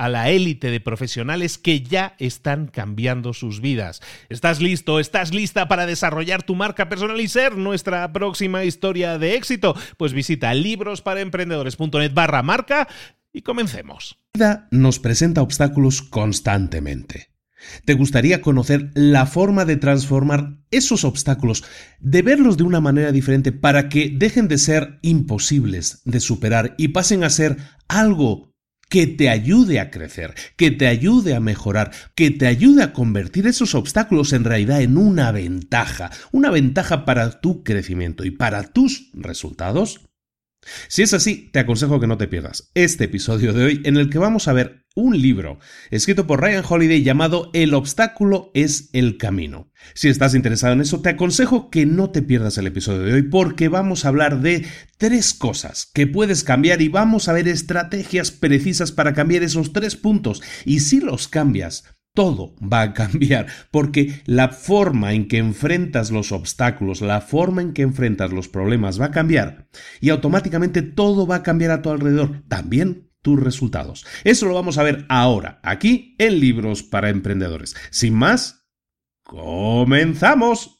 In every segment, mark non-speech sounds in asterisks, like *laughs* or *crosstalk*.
a la élite de profesionales que ya están cambiando sus vidas. ¿Estás listo? ¿Estás lista para desarrollar tu marca personal y ser nuestra próxima historia de éxito? Pues visita librosparaemprendedores.net barra marca y comencemos. La vida nos presenta obstáculos constantemente. ¿Te gustaría conocer la forma de transformar esos obstáculos, de verlos de una manera diferente para que dejen de ser imposibles de superar y pasen a ser algo que te ayude a crecer, que te ayude a mejorar, que te ayude a convertir esos obstáculos en realidad en una ventaja, una ventaja para tu crecimiento y para tus resultados? Si es así, te aconsejo que no te pierdas este episodio de hoy en el que vamos a ver un libro escrito por Ryan Holiday llamado El obstáculo es el camino. Si estás interesado en eso, te aconsejo que no te pierdas el episodio de hoy porque vamos a hablar de tres cosas que puedes cambiar y vamos a ver estrategias precisas para cambiar esos tres puntos. Y si los cambias, todo va a cambiar, porque la forma en que enfrentas los obstáculos, la forma en que enfrentas los problemas va a cambiar y automáticamente todo va a cambiar a tu alrededor, también tus resultados. Eso lo vamos a ver ahora, aquí en Libros para Emprendedores. Sin más, comenzamos.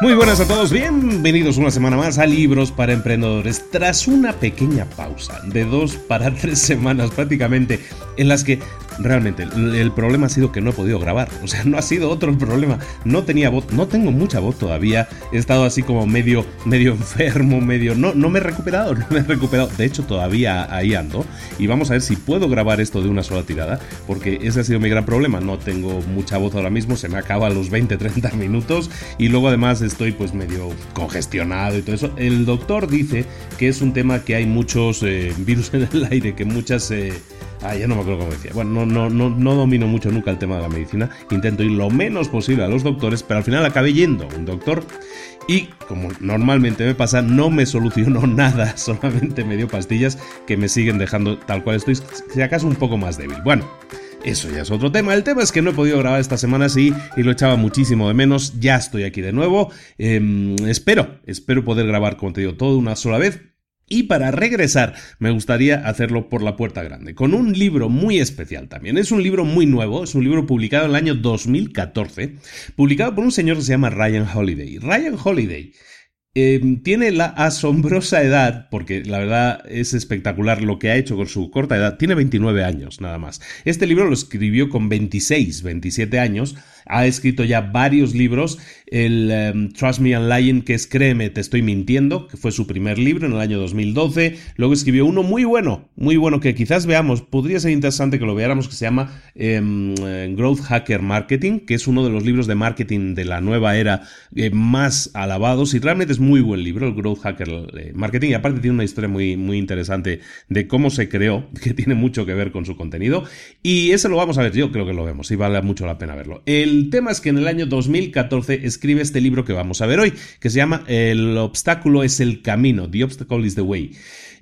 Muy buenas a todos, bienvenidos una semana más a Libros para Emprendedores. Tras una pequeña pausa de dos para *laughs* tres semanas prácticamente, en las que realmente el, problema ha sido que no he podido grabar. O sea, no ha sido otro el problema. No tenía voz, no tengo mucha voz todavía. He estado así como medio, medio *laughs* enfermo, medio. No, no me he recuperado, *laughs* no me he recuperado. De hecho, todavía ahí ando. Y vamos a ver si puedo grabar esto de una sola tirada. Porque ese ha sido mi gran problema. No tengo mucha voz ahora mismo. Se me acaba los 20-30 minutos. Y luego además estoy pues medio congestionado y todo eso. El doctor dice que es un tema que hay muchos eh, virus en el *laughs* aire, que muchas. Eh, Ah, ya no me acuerdo cómo decía. Bueno, no, no, no, no domino mucho nunca el tema de la medicina. Intento ir lo menos posible a los doctores, pero al final acabé yendo a un doctor y, como normalmente me pasa, no me solucionó *laughs* nada, solamente me dio pastillas que me siguen dejando tal cual estoy, si acaso un poco más débil. Bueno. Eso ya es otro tema. El tema es que no he podido grabar esta semana sí y lo echaba muchísimo de menos. Ya estoy aquí de nuevo. Em, espero, espero poder grabar, como te digo, todo una sola vez. Y para regresar, me gustaría hacerlo por la puerta grande, con un libro muy especial también. Es un libro muy nuevo, es un libro publicado en el año 2014, publicado por un señor que se llama Ryan Holiday. Ryan Holiday Em, tiene la asombrosa edad, porque la verdad es espectacular lo que ha hecho con su corta edad, tiene 29 años nada más. Este libro lo escribió con 26, 27 años, ha escrito ya varios libros, el em, Trust Me and Lying, que es Créeme, te estoy mintiendo, que fue su primer libro en el año 2012, luego escribió uno muy bueno, muy bueno que quizás veamos, podría ser interesante que lo veáramos, que se llama em, Growth Hacker Marketing, que es uno de los libros de marketing de la nueva era eh, más alabados y realmente es muy buen libro, el Growth Hacker eh, Marketing, y aparte tiene una historia muy, muy interesante de cómo se creó, *laughs* que tiene mucho que ver con su contenido, y ese lo vamos a ver, yo creo que lo vemos, y vale mucho la pena verlo. Tema es que en el año 2014 escribe este libro que vamos a ver hoy, que se llama El obstáculo es el camino, The Obstacle is the Way.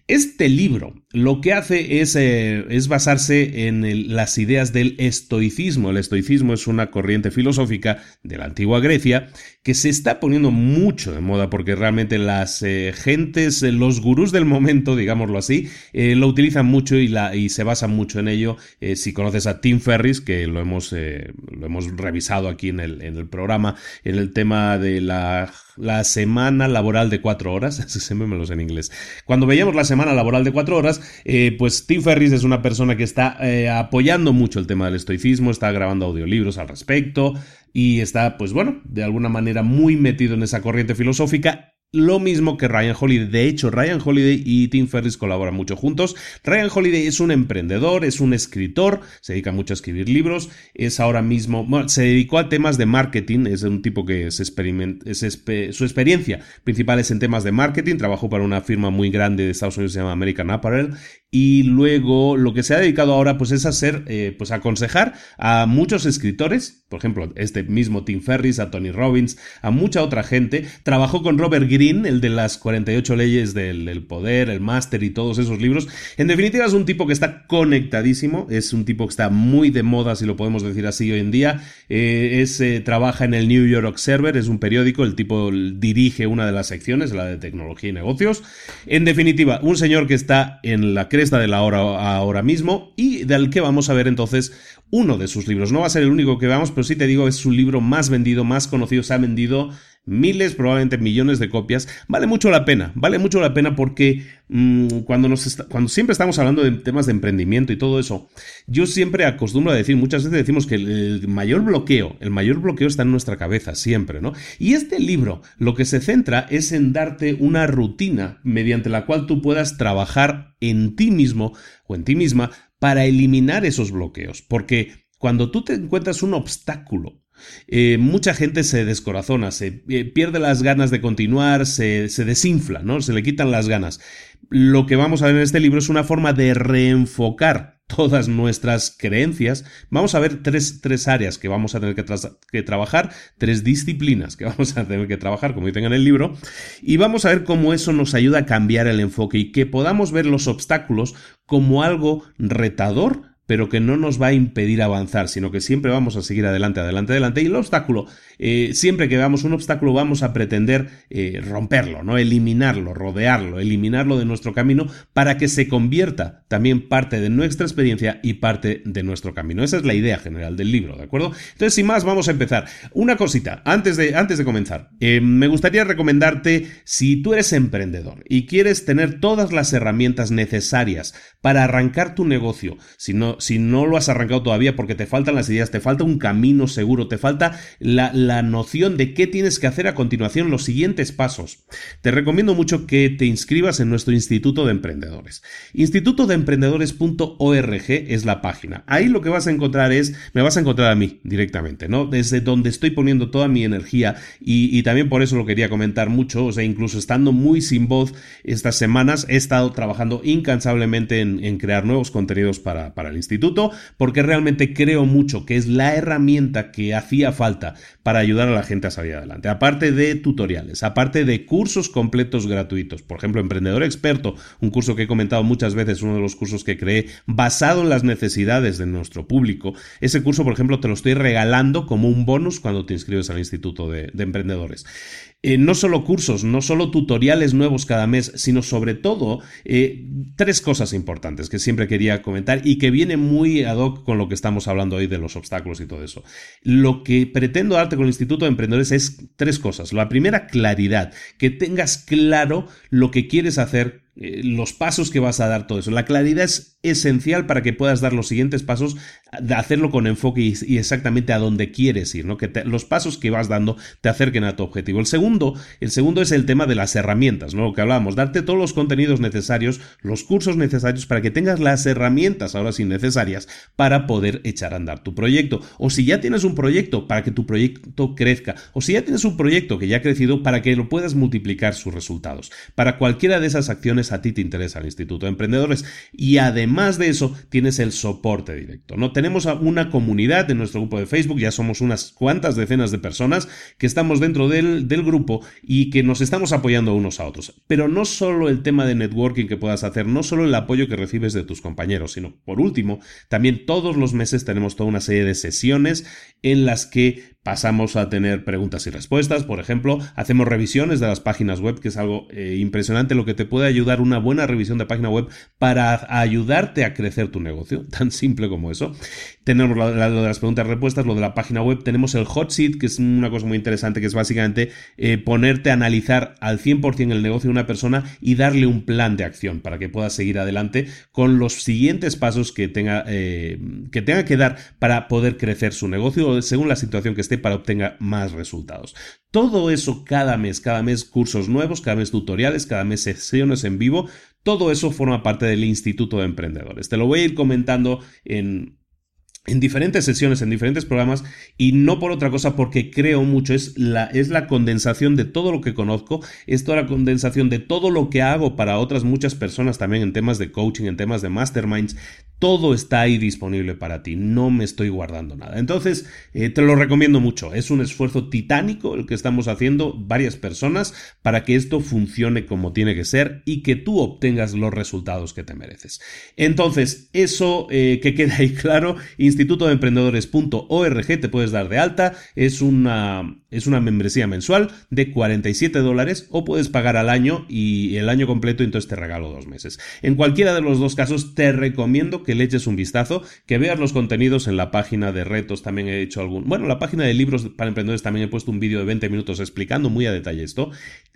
Este libro lo que hace es, eh, basarse en las ideas del estoicismo. El estoicismo es una corriente filosófica de la antigua Grecia que se está poniendo mucho de moda porque realmente las eh, gentes, eh, los gurús del momento, digámoslo así, lo utilizan mucho y, se basan mucho en ello. si conoces a Tim Ferris, que lo hemos, lo revisado aquí en el, programa, en el tema de la semana laboral de cuatro horas, *laughs* siempre me los en inglés. Cuando veíamos la semana laboral de cuatro horas, eh, pues Tim Ferris es una persona que está eh, apoyando mucho el tema del estoicismo, está grabando audiolibros al respecto y está, pues bueno, de alguna manera muy metido en esa corriente filosófica lo mismo que Ryan Holiday. De hecho, Ryan Holiday y Tim Ferris colaboran mucho juntos. Ryan Holiday es un emprendedor, es un escritor, se dedica mucho a escribir libros, es ahora mismo, bueno, se dedicó a temas de marketing, es un tipo que su experiencia principal es en temas de marketing, trabajó para una firma muy grande de Estados Unidos, se llama American Apparel, y luego lo que se ha dedicado ahora pues es eh, pues aconsejar a muchos escritores, por ejemplo, este mismo Tim Ferris, a Tony Robbins, a mucha otra gente. Trabajó con Robert El de las 48 leyes del, poder, el máster y todos esos libros. En definitiva es un tipo que está conectadísimo, es un tipo que está muy de moda, si lo podemos decir así hoy en día. Eh, es, eh, trabaja en el New York Observer, es un periódico, el tipo dirige una de las secciones, la de tecnología y negocios. En definitiva, un señor que está en la cresta de la hora ahora mismo y del que vamos a ver entonces uno de sus libros. No va a ser el único que veamos, pero sí te digo, es su libro más vendido, más conocido, se ha vendido miles, probablemente millones de copias. Vale mucho la pena, vale mucho la pena porque mm, cuando, nos cuando siempre estamos hablando de temas de emprendimiento y todo eso, yo siempre acostumbro a decir, muchas veces decimos que el, mayor bloqueo, el mayor bloqueo está en nuestra cabeza, siempre, ¿no? Y este libro lo que se centra es en darte una rutina mediante la cual tú puedas trabajar en ti mismo o en ti misma para eliminar esos bloqueos. Porque cuando tú te encuentras un obstáculo, eh, mucha gente se descorazona, se eh, pierde las ganas de continuar, se, se, desinfla, ¿no? Se le quitan las ganas. Lo que vamos a ver en este libro es una forma de reenfocar todas nuestras creencias. Vamos a ver tres, tres áreas que vamos a tener que, que, trabajar, tres disciplinas que *laughs* vamos a tener que trabajar, como dicen en el libro, y vamos a ver cómo eso nos ayuda a cambiar el enfoque y que podamos ver los obstáculos como algo retador pero que no nos va a impedir avanzar, sino que siempre vamos a seguir adelante, adelante, adelante. Y el obstáculo, eh, siempre que veamos un obstáculo, vamos a pretender eh, romperlo, ¿no? Eliminarlo, rodearlo, eliminarlo de nuestro camino para que se convierta también parte de nuestra experiencia y parte de nuestro camino. Esa es la idea general del libro, ¿de acuerdo? Entonces, sin más, vamos a empezar. Una cosita, antes de, antes de comenzar, eh, me gustaría recomendarte, si tú eres emprendedor y quieres tener todas las herramientas necesarias para arrancar tu negocio, si no si no lo has arrancado todavía porque te faltan las ideas, te falta un camino seguro, te falta la, la noción de qué tienes que hacer a continuación, los siguientes pasos. Te recomiendo mucho que te inscribas en nuestro Instituto de Emprendedores. Instituto de Emprendedores.org es la página. Ahí lo que vas a encontrar es, me vas a encontrar a mí directamente, ¿no? Desde donde estoy poniendo toda mi energía y, también por eso lo quería comentar mucho, o sea, incluso estando muy sin voz estas semanas, he estado trabajando incansablemente en, crear nuevos contenidos para, para el instituto, porque realmente creo mucho que es la herramienta que hacía falta para ayudar a la gente a salir adelante. Aparte de tutoriales, aparte de cursos completos gratuitos, por ejemplo, Emprendedor Experto, un curso que he comentado muchas veces, uno de los cursos que creé basado en las necesidades de nuestro público. Ese curso, por ejemplo, te lo estoy regalando como un bonus cuando te inscribes al Instituto de, Emprendedores. Eh, no solo cursos, no solo tutoriales nuevos cada mes, sino sobre todo eh, tres cosas importantes que siempre quería comentar y que viene muy ad hoc con lo que estamos hablando hoy de los obstáculos y todo eso. Lo que pretendo darte con el Instituto de Emprendedores es tres cosas. La primera, claridad, que tengas claro lo que quieres hacer eh, los pasos que vas a dar, todo eso. La claridad es esencial para que puedas dar los siguientes pasos, hacerlo con enfoque y, exactamente a dónde quieres ir, ¿no? Que los pasos que vas dando te acerquen a tu objetivo. El segundo, el segundo es el tema de las herramientas, ¿no? Lo que hablábamos, darte todos los contenidos necesarios, los cursos necesarios para que tengas las herramientas ahora sí necesarias para poder echar a andar tu proyecto. O si ya tienes un proyecto, para que tu proyecto crezca. O si ya tienes un proyecto que ya ha crecido, para que lo puedas multiplicar sus resultados. Para cualquiera de esas acciones a ti te interesa el Instituto de Emprendedores. Y además de eso, tienes el soporte directo. ¿no? Una comunidad en nuestro grupo de Facebook, ya somos unas cuantas decenas de personas que estamos dentro del, del grupo y que nos estamos apoyando unos a otros. Pero no solo el tema de networking que puedas hacer, no solo el apoyo que recibes de tus compañeros, sino por último, también todos los meses tenemos toda una serie de sesiones en las que pasamos a tener preguntas y respuestas, por ejemplo, hacemos revisiones de las páginas web, que es algo eh, impresionante lo que te puede ayudar una buena revisión de página web para ayudarte a crecer tu negocio, *laughs* tan simple como eso. Tenemos lo, de las preguntas y respuestas, lo de la página web, tenemos el hot seat, que es una cosa muy interesante, que es básicamente eh, ponerte a analizar al 100% el negocio de una persona y darle un plan de acción para que pueda seguir adelante con los siguientes pasos que tenga, eh, que, tenga que dar para poder crecer su negocio según la situación que esté para obtenga más resultados. Todo eso cada mes, cada mes cursos nuevos, cada mes tutoriales, cada mes sesiones en vivo, todo eso forma parte del Instituto de Emprendedores. Te lo voy a ir comentando en en diferentes sesiones, en diferentes programas, y no por otra cosa, porque creo mucho, es la, es la condensación de todo lo que conozco, es toda la condensación de todo lo que hago para otras muchas personas también en temas de coaching, en temas de masterminds, todo está ahí disponible para ti, no me estoy guardando nada. Entonces, eh, te lo recomiendo mucho, es un esfuerzo titánico el que estamos haciendo varias personas para que esto funcione como tiene que ser y que tú obtengas los resultados que te mereces. Entonces, eso eh, que quede ahí claro, institutodeemprendedores.org te puedes dar de alta, es una, es una membresía mensual de 47 dólares o puedes pagar al año y el año completo entonces te regalo dos meses. En cualquiera de los dos casos te recomiendo que le eches un vistazo, que veas los contenidos en la página de retos, también he hecho algún, bueno, la página de libros para emprendedores también he puesto un vídeo de 20 minutos explicando muy a detalle esto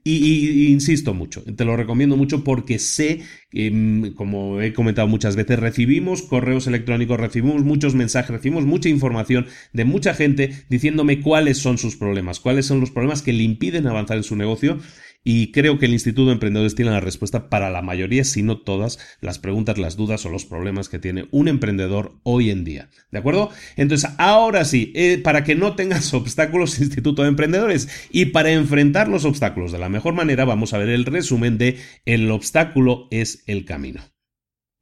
y, insisto mucho, te lo recomiendo mucho porque sé, mm, como he comentado muchas veces, recibimos correos electrónicos, recibimos muchos mensajes, recibimos mucha información de mucha gente diciéndome cuáles son sus problemas, cuáles son los problemas que le impiden avanzar en su negocio y creo que el Instituto de Emprendedores tiene la respuesta para la mayoría, si no todas, las preguntas, las dudas o los problemas que tiene un emprendedor hoy en día. ¿De acuerdo? Entonces, ahora sí, eh, para que no tengas *laughs* obstáculos, Instituto de Emprendedores, y para enfrentar los obstáculos de la mejor manera, vamos a ver el resumen de El obstáculo es el camino.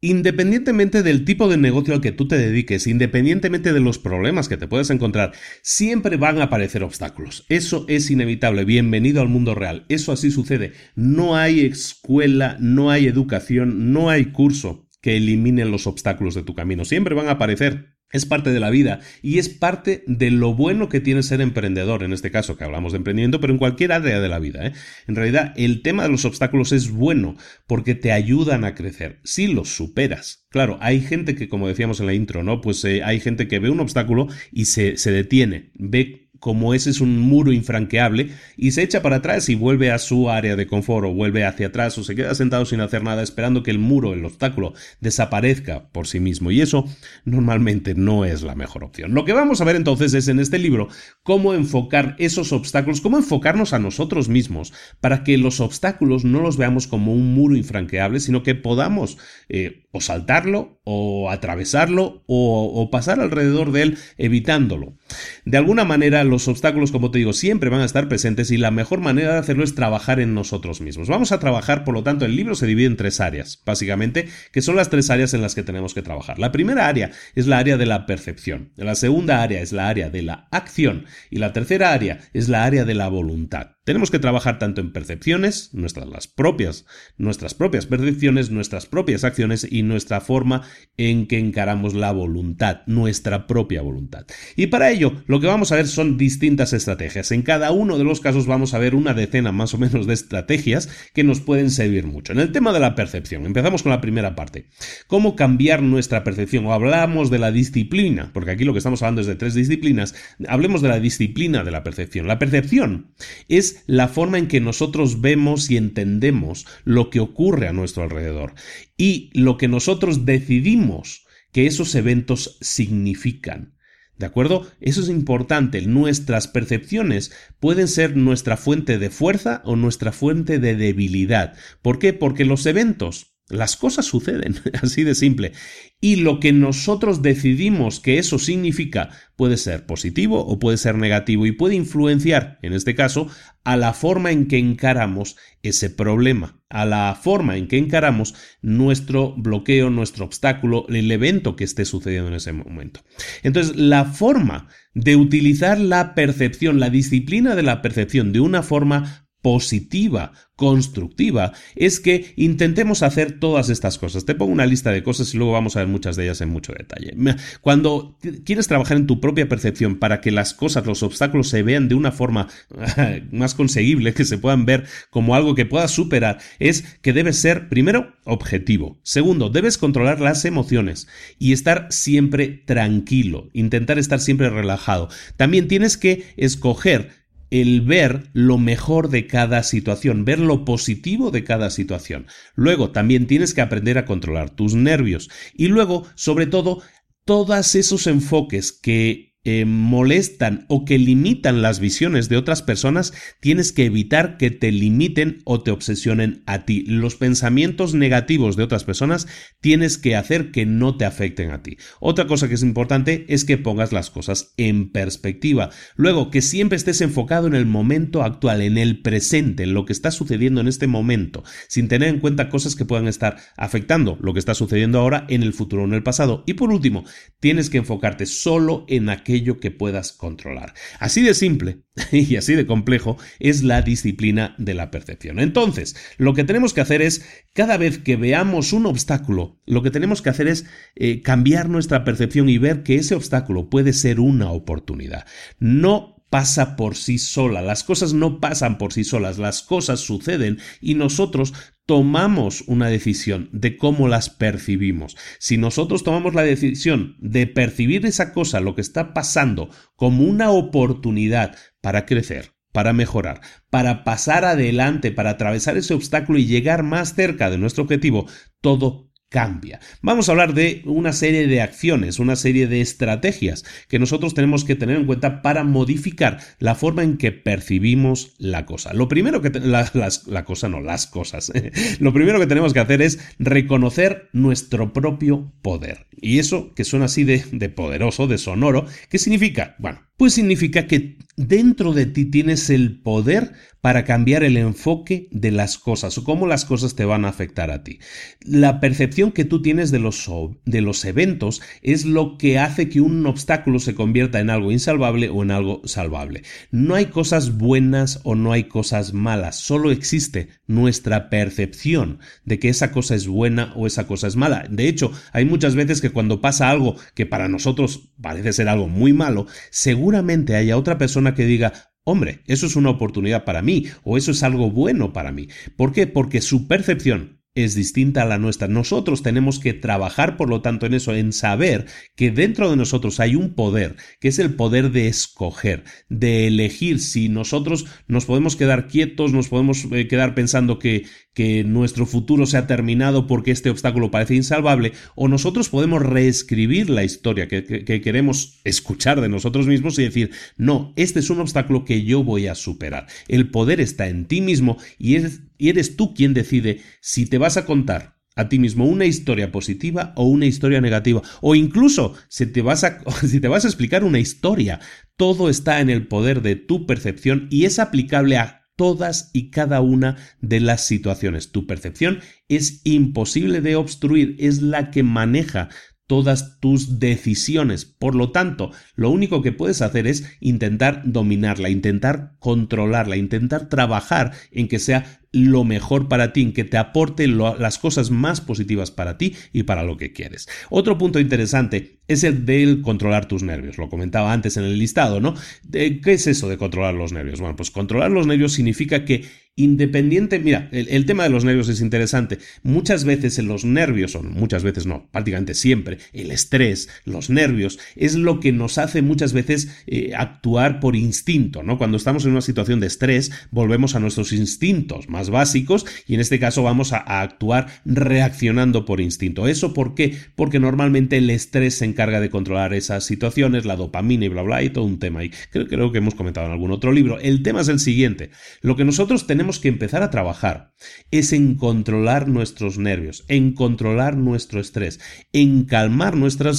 Independientemente del tipo de negocio al que tú te dediques, independientemente de los problemas que te puedes encontrar, siempre van a aparecer obstáculos. Eso es inevitable. Bienvenido al mundo real. Eso así sucede. No hay escuela, no hay educación, no hay curso que elimine los obstáculos de tu camino. Siempre van a aparecer. Es parte de la vida y es parte de lo bueno que tiene ser emprendedor, en este caso que hablamos de emprendimiento, pero en cualquier área de la vida. ¿eh? En realidad, el tema de los obstáculos es bueno porque te ayudan a crecer. Si los superas. Claro, hay gente que, como decíamos en la intro, ¿no? Pues eh, hay gente que ve un obstáculo y se, se detiene, ve como ese es un muro infranqueable y se echa para atrás y vuelve a su área de confort o vuelve hacia atrás o se queda sentado sin hacer nada esperando que el muro, el obstáculo, desaparezca por sí mismo. Y eso normalmente no es la mejor opción. Lo que vamos a ver entonces es en este libro cómo enfocar esos obstáculos, cómo enfocarnos a nosotros mismos para que los obstáculos no los veamos como un muro infranqueable, sino que podamos eh, o saltarlo o atravesarlo o pasar alrededor de él evitándolo. De alguna manera los obstáculos, como te digo, siempre van a estar presentes y la mejor manera de hacerlo es trabajar en nosotros mismos. Vamos a trabajar, por lo tanto, el libro se divide en tres áreas, básicamente, que son las tres áreas en las que tenemos que trabajar. La primera área es la área de la percepción, la segunda área es la área de la acción y la tercera área es la área de la voluntad. Tenemos que trabajar tanto en percepciones, nuestras las propias, nuestras propias percepciones, nuestras propias acciones y nuestra forma en que encaramos la voluntad, nuestra propia voluntad. Y para ello, lo que vamos a ver son distintas estrategias. En cada uno de los casos vamos a ver una decena más o menos de estrategias que nos pueden servir mucho. En el tema de la percepción, empezamos con la primera parte. ¿Cómo cambiar nuestra percepción? O hablamos de la disciplina, porque aquí lo que estamos hablando es de tres disciplinas. Hablemos de la disciplina de la percepción. La percepción es la forma en que nosotros vemos y entendemos lo que ocurre a nuestro alrededor y lo que nosotros decidimos que esos eventos significan. ¿De acuerdo? Eso es importante. Nuestras percepciones pueden ser nuestra fuente de fuerza o nuestra fuente de debilidad. ¿Por qué? Porque los eventos las cosas suceden, *laughs* así de simple. Y lo que nosotros decidimos que eso significa puede ser positivo o puede ser negativo y puede influenciar, en este caso, a la forma en que encaramos ese problema, a la forma en que encaramos nuestro bloqueo, nuestro obstáculo, el evento que esté sucediendo en ese momento. Entonces, la forma de utilizar la percepción, la disciplina de la percepción de una forma positiva, constructiva, es que intentemos hacer todas estas cosas. Te pongo una lista de cosas y luego vamos a ver muchas de ellas en mucho detalle. Cuando quieres trabajar en tu propia percepción para que las cosas, los obstáculos se vean de una forma *laughs* más conseguible, que se puedan ver como algo que puedas superar, es que debes ser, primero, objetivo. Segundo, debes controlar las emociones y estar siempre tranquilo, intentar estar siempre relajado. También tienes que escoger el ver lo mejor de cada situación, ver lo positivo de cada situación. Luego también tienes que aprender a controlar tus nervios y luego, sobre todo, todos esos enfoques que molestan o que limitan las visiones de otras personas, tienes que evitar que te limiten o te obsesionen a ti. Los pensamientos negativos de otras personas tienes que hacer que no te afecten a ti. Otra cosa que es importante es que pongas las cosas en perspectiva. Luego, que siempre estés enfocado en el momento actual, en el presente, en lo que está sucediendo en este momento, sin tener en cuenta cosas que puedan estar afectando lo que está sucediendo ahora en el futuro o en el pasado. Y por último, tienes que enfocarte solo en aquello que puedas controlar. Así de simple *laughs* y así de complejo es la disciplina de la percepción. Entonces, lo que tenemos que hacer es, cada vez que veamos un obstáculo, lo que tenemos que hacer es eh, cambiar nuestra percepción y ver que ese obstáculo puede ser una oportunidad. No pasa por sí sola. Las cosas no pasan por sí solas, las cosas suceden y nosotros tomamos una decisión de cómo las percibimos. Si nosotros tomamos la decisión de percibir esa cosa, lo que está pasando, como una oportunidad para crecer, para mejorar, para pasar adelante, para atravesar ese obstáculo y llegar más cerca de nuestro objetivo, todo cambia. Vamos a hablar de una serie de acciones, una serie de estrategias que nosotros tenemos que tener en cuenta para modificar la forma en que percibimos la cosa. Lo primero que la, la cosa no, las cosas. *laughs* Lo primero que tenemos que hacer es reconocer nuestro propio poder. Y eso que suena así de, de poderoso, de sonoro, ¿qué significa? Bueno, pues significa que dentro de ti tienes el poder para cambiar el enfoque de las cosas o cómo las cosas te van a afectar a ti. La percepción que tú tienes de los, de los eventos es lo que hace que un obstáculo se convierta en algo insalvable o en algo salvable. No hay cosas buenas o no hay cosas malas, solo existe nuestra percepción de que esa cosa es buena o esa cosa es mala. De hecho, hay muchas veces que cuando pasa algo que para nosotros parece ser algo muy malo, según seguramente haya otra persona que diga, hombre, eso es una oportunidad para mí o eso es algo bueno para mí. ¿Por qué? Porque su percepción es distinta a la nuestra. Nosotros tenemos que trabajar, por lo tanto, en eso, en saber que dentro de nosotros hay un poder, que es el poder de escoger, de elegir si nosotros nos podemos quedar quietos, nos podemos eh, quedar pensando que, que nuestro futuro se ha terminado porque este obstáculo parece insalvable, o nosotros podemos reescribir la historia que, que queremos escuchar de nosotros mismos y decir, no, este es un obstáculo que yo voy a superar. El poder está en ti mismo y es y eres tú quien decide si te vas a contar a ti mismo una historia positiva o una historia negativa, o incluso si te vas a, *laughs* si te vas a explicar una historia. Todo está en el poder de tu percepción y es aplicable a todas y cada una de las situaciones. Tu percepción es imposible de obstruir, es la que maneja todas tus decisiones. Por lo tanto, lo único que puedes hacer es intentar dominarla, intentar controlarla, intentar trabajar en que sea lo mejor para ti, en que te aporte las cosas más positivas para ti y para lo que quieres. Otro punto interesante es el del controlar tus nervios. Lo comentaba antes en el listado, ¿no? ¿Qué es eso de controlar los nervios? Bueno, pues controlar los nervios significa que independiente, mira, el, tema de los nervios es interesante. Muchas veces en los nervios, o muchas veces no, prácticamente siempre, el estrés, los nervios, es lo que nos hace muchas veces eh, actuar por instinto, ¿no? Cuando estamos en una situación de estrés, volvemos a nuestros instintos más básicos y en este caso vamos a, actuar reaccionando por instinto. ¿Eso por qué? Porque normalmente el estrés se encarga de controlar esas situaciones, la dopamina y bla bla y todo un tema. Y creo, creo que hemos comentado en algún otro libro. El tema es el siguiente. Lo que nosotros tenemos que empezar a trabajar es en controlar nuestros nervios, en controlar nuestro estrés, en calmar nuestro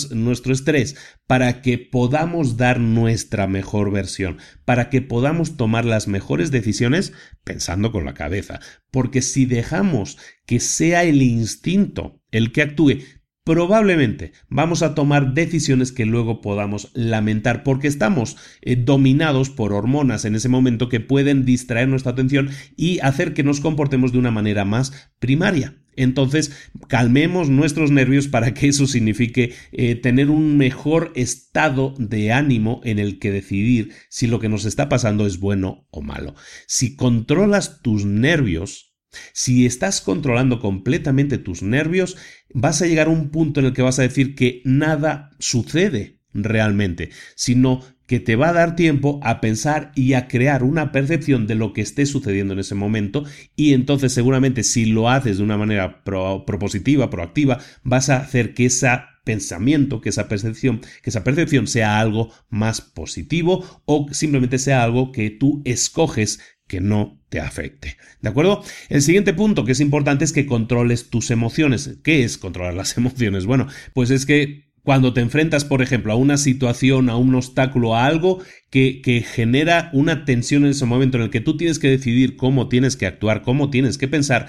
estrés para que podamos dar nuestra mejor versión, para que podamos tomar las mejores decisiones pensando con la cabeza. Porque si dejamos que sea el instinto el que actúe, probablemente vamos a tomar decisiones que luego podamos lamentar porque estamos eh, dominados por hormonas en ese momento que pueden distraer nuestra atención y hacer que nos comportemos de una manera más primaria. Entonces, calmemos nuestros nervios para que eso signifique eh, tener un mejor estado de ánimo en el que decidir si lo que nos está pasando es bueno o malo. Si controlas tus nervios, si estás controlando completamente tus nervios, vas a llegar a un punto en el que vas a decir que nada sucede realmente, sino que te va a dar tiempo a pensar y a crear una percepción de lo que esté sucediendo en ese momento y entonces seguramente si lo haces de una manera propositiva, proactiva, vas a hacer que ese pensamiento, que esa percepción, que esa percepción sea algo más positivo o simplemente sea algo que tú escoges que no te afecte. ¿De acuerdo? El siguiente punto que es importante es que controles tus emociones. ¿Qué es controlar las *laughs* emociones? Bueno, pues es que cuando te enfrentas, por ejemplo, a una situación, a un obstáculo, a algo que, que, genera una tensión en ese momento en el que tú tienes que decidir cómo tienes que actuar, cómo tienes que pensar,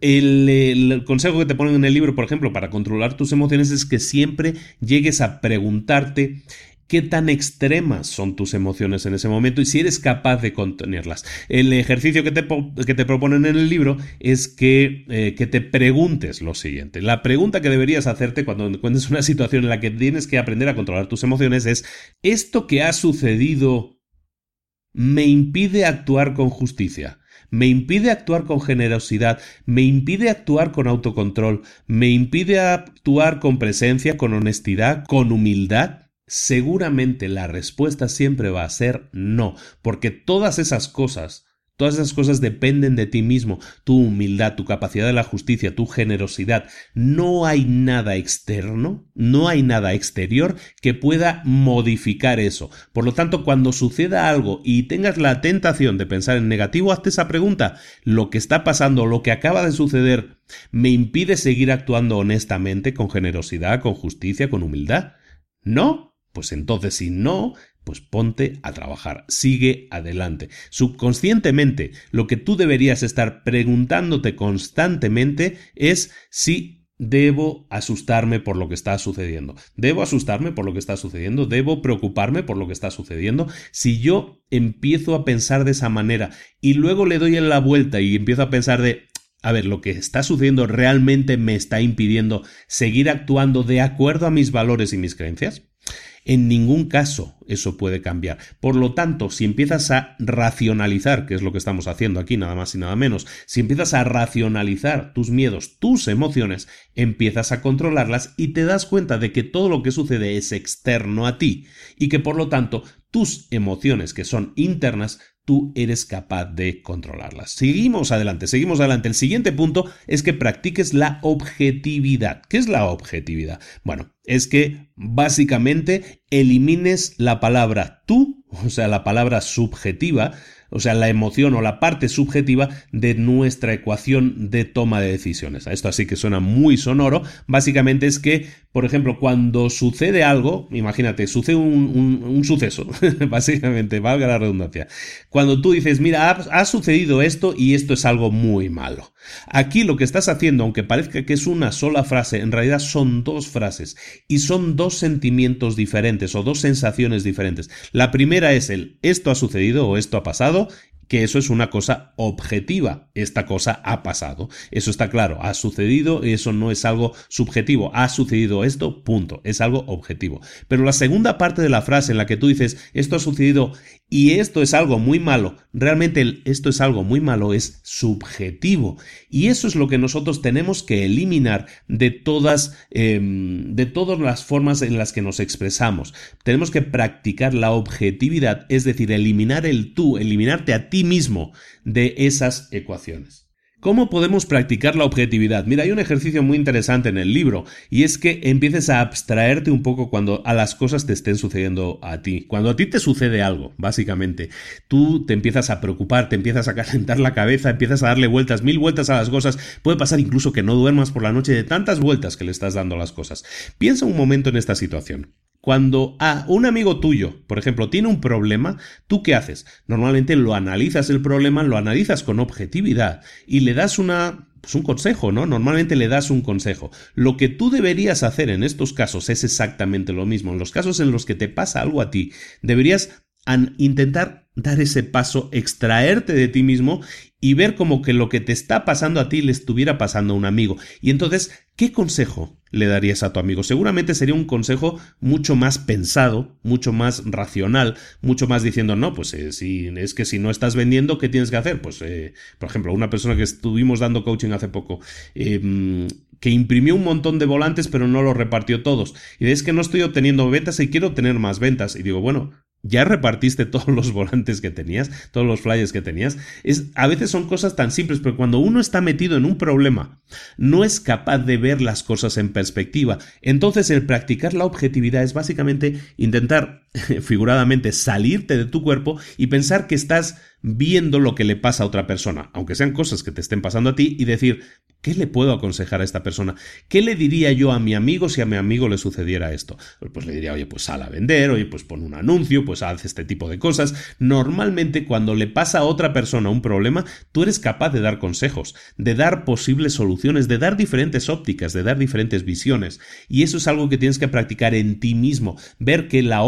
el, el, consejo que te ponen en el libro, por ejemplo, para controlar tus emociones es que siempre llegues a preguntarte qué tan extremas son tus emociones en ese momento y si eres capaz de contenerlas. El ejercicio que te, que te proponen en el libro es que, eh, que, te preguntes lo siguiente. La pregunta que deberías hacerte cuando encuentres una situación en la que tienes que aprender a controlar tus emociones es, ¿esto que ha sucedido me impide actuar con justicia? me impide actuar con generosidad, me impide actuar con autocontrol, me impide actuar con presencia, con honestidad, con humildad seguramente la respuesta siempre va a ser no, porque todas esas cosas, todas esas cosas dependen de ti mismo, tu humildad, tu capacidad de la justicia, tu generosidad. No hay nada externo, no hay nada exterior que pueda modificar eso. Por lo tanto, cuando suceda algo y tengas la tentación de pensar en negativo, hazte esa pregunta. ¿Lo que está pasando, lo que acaba de suceder, me impide seguir actuando honestamente, con generosidad, con justicia, con humildad? ¿No? Pues entonces, si no, pues ponte a trabajar, sigue adelante. Subconscientemente, lo que tú deberías estar preguntándote constantemente es si debo asustarme por lo que está sucediendo. Debo asustarme por lo que está sucediendo, debo preocuparme por lo que está sucediendo. Si yo empiezo a pensar de esa manera y luego le doy en la vuelta y empiezo a pensar de a ver, lo que está sucediendo realmente me está impidiendo seguir actuando de acuerdo a mis valores y mis creencias? En ningún caso eso puede cambiar. Por lo tanto, si empiezas a racionalizar, que es lo que estamos haciendo aquí, nada más y nada menos, si empiezas a racionalizar tus miedos, tus emociones, empiezas a controlarlas y te das cuenta de que todo lo que sucede es externo a ti y que por lo tanto tus emociones que son internas tú eres capaz de controlarlas. Seguimos adelante, seguimos adelante. El siguiente punto es que practiques la objetividad. ¿Qué es la objetividad? Bueno, es que básicamente elimines la palabra tú, o sea, la palabra subjetiva, o sea, la emoción o la parte subjetiva de nuestra ecuación de toma de decisiones. Esto así que suena muy sonoro. Básicamente es que, por ejemplo, cuando sucede algo, imagínate, sucede un, suceso, *laughs* básicamente, valga la redundancia. Cuando tú dices, mira, ha sucedido esto y esto es algo muy malo. Aquí lo que estás haciendo, aunque parezca que es una sola frase, en realidad son dos frases y son dos sentimientos diferentes o dos sensaciones diferentes. La primera es el esto ha sucedido o esto ha pasado que eso es una cosa objetiva. Esta cosa ha pasado. Eso está claro. Ha sucedido, eso no es algo subjetivo. Ha sucedido esto, punto. Es algo objetivo. Pero la segunda parte de la frase en la que tú dices esto ha sucedido y esto es algo muy malo, realmente esto es algo muy malo es subjetivo. Y eso es lo que nosotros tenemos que eliminar de todas, em, de todas las formas en las que nos expresamos. Tenemos que practicar la objetividad, es decir, eliminar el tú, eliminarte a ti mismo de esas ecuaciones. ¿Cómo podemos practicar la objetividad? Mira, hay un ejercicio muy interesante en el libro y es que empieces a abstraerte un poco cuando a las cosas te estén sucediendo a ti. Cuando a ti te sucede algo, básicamente, tú te empiezas a preocupar, te empiezas a *laughs* calentar la cabeza, empiezas a darle vueltas, mil vueltas a las cosas. Puede pasar incluso que no duermas por la noche de tantas vueltas que le estás dando a las cosas. Piensa un momento en esta situación. Cuando a un amigo tuyo, por ejemplo, tiene un problema, ¿tú qué haces? Normalmente lo analizas el problema, lo analizas con objetividad y le das una pues un consejo, ¿no? Normalmente le das un consejo. Lo que tú deberías hacer en estos casos es exactamente lo mismo. En los casos en los que te pasa algo a ti, deberías intentar dar ese paso, extraerte de ti mismo y ver como que lo que te está pasando a ti le estuviera pasando a un amigo. Y entonces, ¿qué consejo le darías a tu amigo? Seguramente sería un consejo mucho más pensado, mucho más racional, mucho más diciendo, no, pues eh, si, es que si no estás vendiendo, ¿qué tienes que hacer? Pues, eh, por ejemplo, una persona que estuvimos dando coaching hace poco, em, que imprimió un montón de volantes pero no los repartió todos. Y es que no estoy obteniendo ventas y quiero tener más ventas. Y digo, bueno, ya repartiste todos los volantes que tenías, todos los flyers que tenías. Es, a veces son cosas tan simples, pero cuando uno está metido en un problema, no es capaz de ver las cosas en perspectiva. Entonces el practicar la objetividad es básicamente intentar, *laughs* figuradamente, salirte de tu cuerpo y pensar que estás viendo lo que le pasa a otra persona, aunque sean cosas que te estén pasando a ti, y decir, ¿qué le puedo aconsejar a esta persona? ¿Qué le diría yo a mi amigo si a mi amigo le sucediera esto? Pues le diría, oye, pues sal a vender, oye, pues pon un anuncio, pues haz este tipo de cosas. Normalmente cuando le pasa a otra persona un problema, tú eres capaz de dar consejos, de dar posibles soluciones, de dar diferentes ópticas, de dar diferentes visiones. Y eso es algo que tienes que practicar en ti mismo, ver que la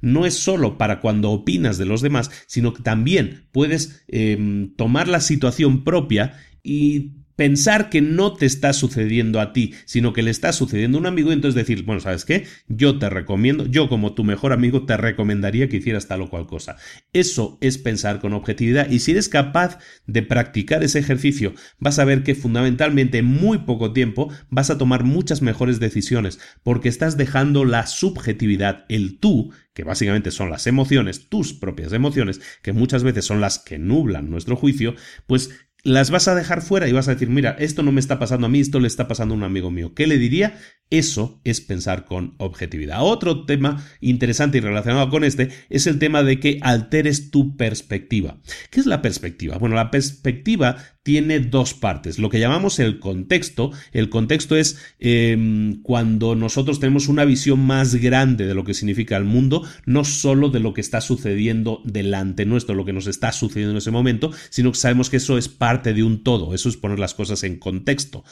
no es solo para cuando opinas de los demás, sino que también también puedes em, tomar la situación propia y pensar que no te está sucediendo a ti, sino que le está sucediendo a un amigo, entonces decir, bueno, ¿sabes qué? Yo te recomiendo, yo como tu mejor amigo te recomendaría que hicieras tal o cual cosa. Eso es pensar con objetividad y si eres capaz de practicar ese ejercicio, vas a ver que fundamentalmente en muy poco tiempo vas a tomar muchas mejores decisiones, porque estás dejando la subjetividad, el tú, que básicamente son las emociones, tus propias emociones, que muchas veces son las que nublan nuestro juicio, pues las vas a dejar fuera y vas a decir, mira, esto no me está pasando a mí, esto le está pasando a un amigo mío. ¿Qué le diría? Eso es pensar con objetividad. Otro tema interesante y relacionado con este es el tema de que alteres tu perspectiva. ¿Qué es la perspectiva? Bueno, la perspectiva tiene dos partes. Lo que llamamos el contexto. El contexto es em, cuando nosotros tenemos una visión más grande de lo que significa el mundo, no solo de lo que está sucediendo delante nuestro, lo que nos está sucediendo en ese momento, sino que sabemos que eso es parte de un todo. Eso es poner las cosas en contexto.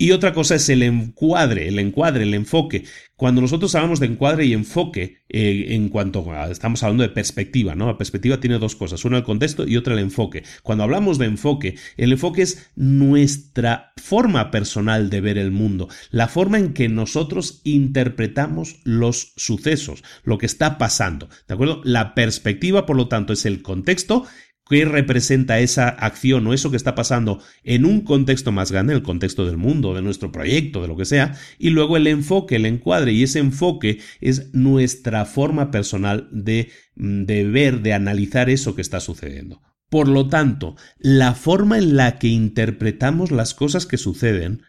Y otra cosa es el encuadre, el encuadre, el enfoque. Cuando nosotros hablamos de encuadre y enfoque, eh, en cuanto estamos hablando de perspectiva, ¿no? La perspectiva tiene dos cosas, una el contexto y otra el enfoque. Cuando hablamos de enfoque, el enfoque es nuestra forma personal de ver el mundo, la forma en que nosotros interpretamos los sucesos, lo que está pasando, ¿de acuerdo? La perspectiva, por lo tanto, es el contexto qué representa esa acción o eso que está pasando en un contexto más grande, el contexto del mundo, de nuestro proyecto, de lo que sea, y luego el enfoque, el encuadre, y ese enfoque es nuestra forma personal de, mm, de ver, de analizar eso que está sucediendo. Por lo tanto, la forma en la que interpretamos las cosas que suceden,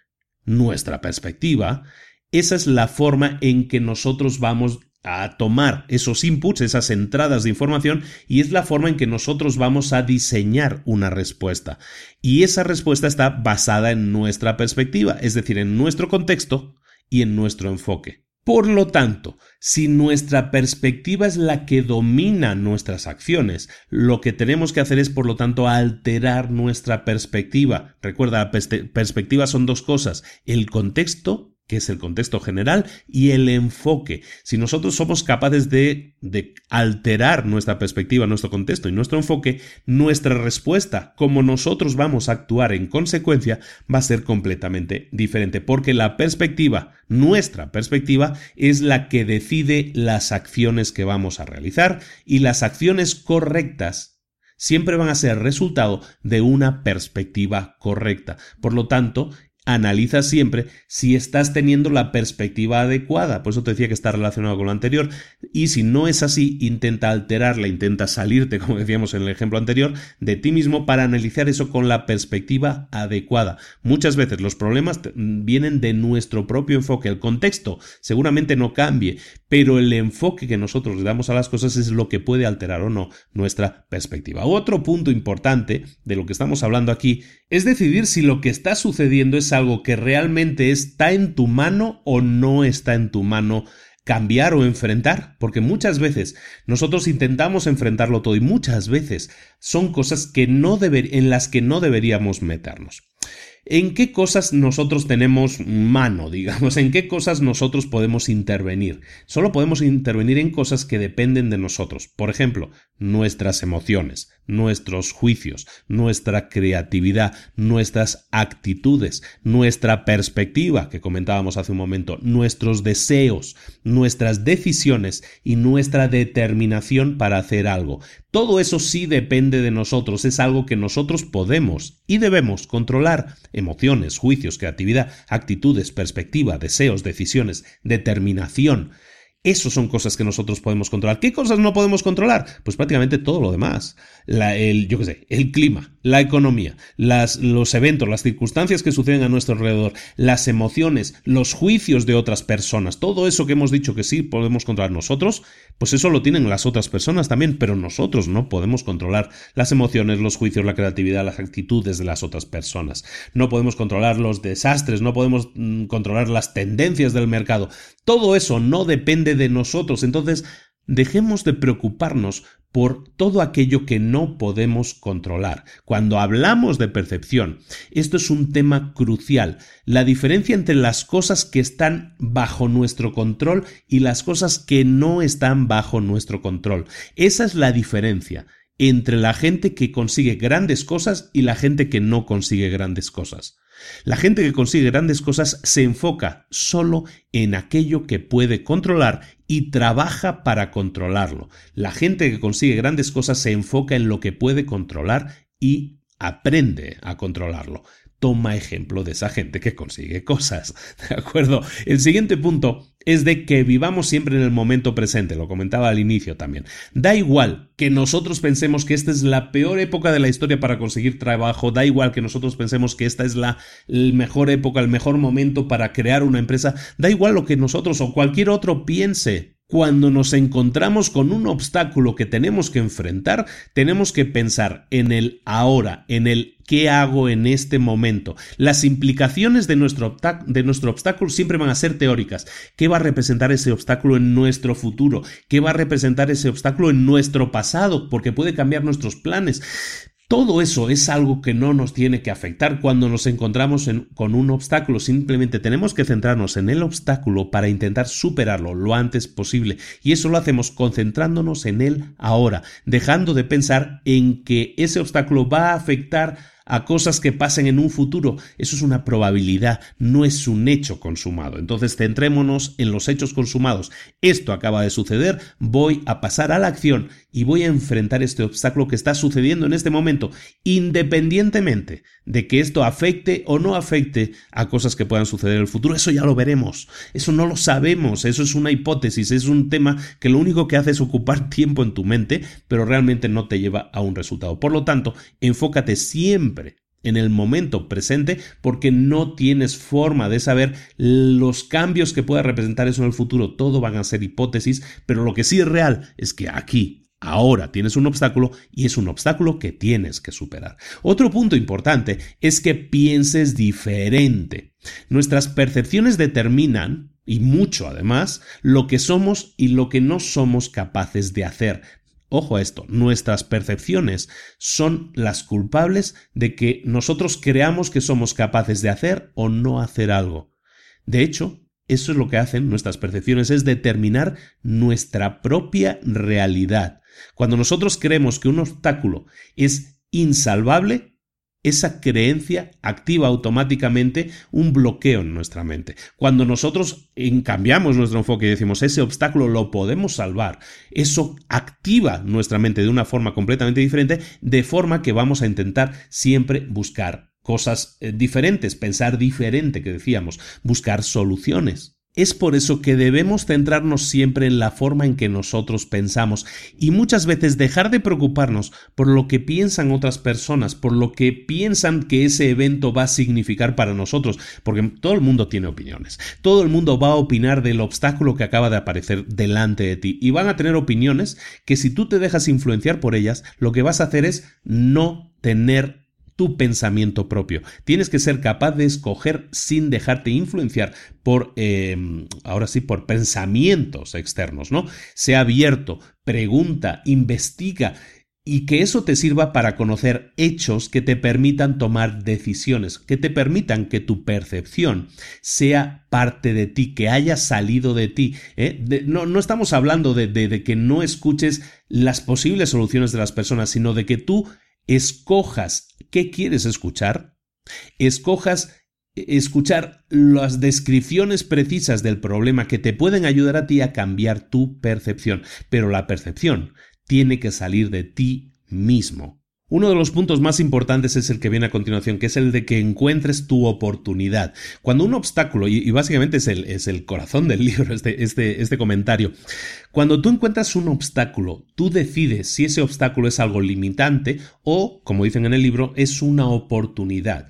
nuestra perspectiva, esa es la forma en que nosotros vamos a tomar esos inputs, esas entradas de información, y es la forma en que nosotros vamos a diseñar una respuesta. Y esa respuesta está basada en nuestra perspectiva, es decir, en nuestro contexto y en nuestro enfoque. Por lo tanto, si nuestra perspectiva es la que domina nuestras acciones, lo que tenemos que hacer es, por lo tanto, alterar nuestra perspectiva. Recuerda, perspectiva son dos cosas, el contexto que es el contexto general, y el enfoque. Si nosotros somos capaces de, de, alterar nuestra perspectiva, nuestro contexto y nuestro enfoque, nuestra respuesta, como nosotros vamos a actuar en consecuencia, va a ser completamente diferente, porque la perspectiva, nuestra perspectiva, es la que decide las acciones que vamos a realizar y las acciones correctas siempre van a ser resultado de una perspectiva correcta. Por lo tanto, Analiza siempre si estás teniendo la perspectiva adecuada, por eso te decía que está relacionado con lo anterior, y si no es así, intenta alterarla, intenta salirte, *laughs* como decíamos en el ejemplo anterior, de ti mismo para analizar eso con la perspectiva adecuada. Muchas veces los problemas vienen de nuestro propio enfoque, el contexto seguramente no cambie, pero el enfoque que nosotros le damos a las cosas es lo que puede alterar o no nuestra perspectiva. Otro punto importante de lo que estamos hablando aquí es decidir si lo que está sucediendo es algo que realmente está en tu mano o no está en tu mano cambiar o enfrentar, porque muchas veces nosotros intentamos enfrentarlo todo y muchas veces son cosas que no en las que no deberíamos meternos. ¿En qué cosas nosotros tenemos mano, digamos? ¿En qué cosas nosotros podemos intervenir? Solo podemos intervenir en cosas que dependen de nosotros. Por ejemplo, nuestras emociones, nuestros juicios, nuestra creatividad, nuestras actitudes, nuestra perspectiva, que comentábamos hace un momento, nuestros deseos, nuestras decisiones y nuestra determinación para hacer algo. Todo eso sí depende de nosotros, es algo que nosotros podemos y debemos controlar. Emociones, juicios, creatividad, actitudes, perspectiva, deseos, decisiones, determinación. Eso son cosas que nosotros podemos controlar. ¿Qué cosas no podemos controlar? Pues prácticamente todo lo demás. el, yo qué sé, el clima, la economía, las, los eventos, las circunstancias que suceden a nuestro alrededor, las emociones, los juicios de otras personas, todo eso que hemos dicho que sí podemos controlar nosotros, pues eso lo tienen las otras personas también, pero nosotros no podemos controlar las emociones, los juicios, la creatividad, las actitudes de las otras personas. No podemos controlar los desastres, no podemos mm, controlar las tendencias del mercado. Todo eso no depende de nosotros. Entonces, dejemos de preocuparnos por todo aquello que no podemos controlar. Cuando hablamos de percepción, esto es un tema crucial, la diferencia entre las cosas que están bajo nuestro control y las cosas que no están bajo nuestro control. Esa es la diferencia entre la gente que consigue grandes cosas y la gente que no consigue grandes cosas. La gente que consigue grandes cosas se enfoca solo en aquello que puede controlar y trabaja para controlarlo. La gente que consigue grandes cosas se enfoca en lo que puede controlar y aprende a controlarlo toma ejemplo de esa gente que consigue cosas. *laughs* ¿De acuerdo? El siguiente punto es de que vivamos siempre en el momento presente, lo comentaba al inicio también. Da igual que nosotros pensemos que esta es la peor época de la historia para conseguir trabajo, da igual que nosotros pensemos que esta es la mejor época, el mejor momento para crear una empresa, da igual lo que nosotros o cualquier otro piense. Cuando nos encontramos con un obstáculo que tenemos que enfrentar, tenemos que pensar en el ahora, en el qué hago en este momento. Las implicaciones de nuestro, de nuestro obstáculo siempre van a ser teóricas. ¿Qué va a representar ese obstáculo en nuestro futuro? ¿Qué va a representar ese obstáculo en nuestro pasado? Porque puede cambiar nuestros planes. Todo eso es algo que no nos tiene que afectar cuando nos encontramos con un obstáculo. Simplemente tenemos que centrarnos en el obstáculo para intentar superarlo lo antes posible. Y eso lo hacemos concentrándonos en él ahora, dejando de pensar en que ese obstáculo va a afectar a cosas que pasen en un futuro. Eso es una probabilidad, no es un hecho consumado. Entonces centrémonos en los hechos consumados. Esto acaba de suceder, voy a pasar a la acción y voy a enfrentar este obstáculo que está sucediendo en este momento, independientemente de que esto afecte o no afecte a cosas que puedan suceder en el futuro. Eso ya lo veremos. Eso no lo sabemos. Eso es una hipótesis. Es un tema que lo único que hace es ocupar *laughs* tiempo en tu mente, pero realmente no te lleva a un resultado. Por lo tanto, enfócate siempre en el momento presente porque no tienes forma de saber los cambios que pueda representar eso en el futuro. Todo van a ser hipótesis, pero lo que sí es real es que aquí, Ahora tienes un obstáculo y es un obstáculo que tienes que superar. Otro punto importante es que pienses diferente. Nuestras percepciones determinan, y mucho además, lo que somos y lo que no somos capaces de hacer. Ojo a esto, nuestras percepciones son las culpables de que nosotros creamos que somos capaces de hacer o no hacer algo. De hecho, eso es lo que hacen nuestras percepciones, es determinar nuestra propia realidad. Cuando nosotros creemos que un obstáculo es insalvable, esa creencia activa automáticamente un bloqueo en nuestra mente. Cuando nosotros cambiamos nuestro enfoque y decimos ese obstáculo lo podemos salvar, eso activa nuestra mente de una forma completamente diferente, de forma que vamos a intentar siempre buscar cosas eh, diferentes, pensar diferente, que decíamos, buscar soluciones. Es por eso que debemos centrarnos siempre en la forma en que nosotros pensamos y muchas veces dejar de preocuparnos por lo que piensan otras personas, por lo que piensan que ese evento va a significar para nosotros, porque todo el mundo tiene opiniones. Todo el mundo va a opinar del obstáculo que acaba de aparecer delante de ti y van a tener opiniones que si tú te dejas influenciar por ellas, lo que vas a hacer es no tener tu pensamiento propio. Tienes que ser capaz de escoger sin dejarte influenciar por, em, ahora sí, por pensamientos externos, ¿no? Sea abierto, pregunta, investiga y que eso te sirva para conocer hechos que te permitan tomar decisiones, que te permitan que tu percepción sea parte de ti, que haya salido de ti. ¿eh? no, no, estamos hablando de, de que no escuches las posibles soluciones de las personas, sino de que tú escojas qué quieres escuchar, escojas escuchar las descripciones precisas del problema que te pueden ayudar a ti a cambiar tu percepción. Pero la percepción tiene que salir de ti mismo. Uno de los puntos más importantes es el que viene a continuación, que es el de que encuentres tu oportunidad. Cuando un obstáculo, y, básicamente es el, corazón del *laughs* libro, este, este, este comentario, cuando tú encuentras un obstáculo, tú decides si ese obstáculo es algo limitante o, como dicen en el libro, es una oportunidad.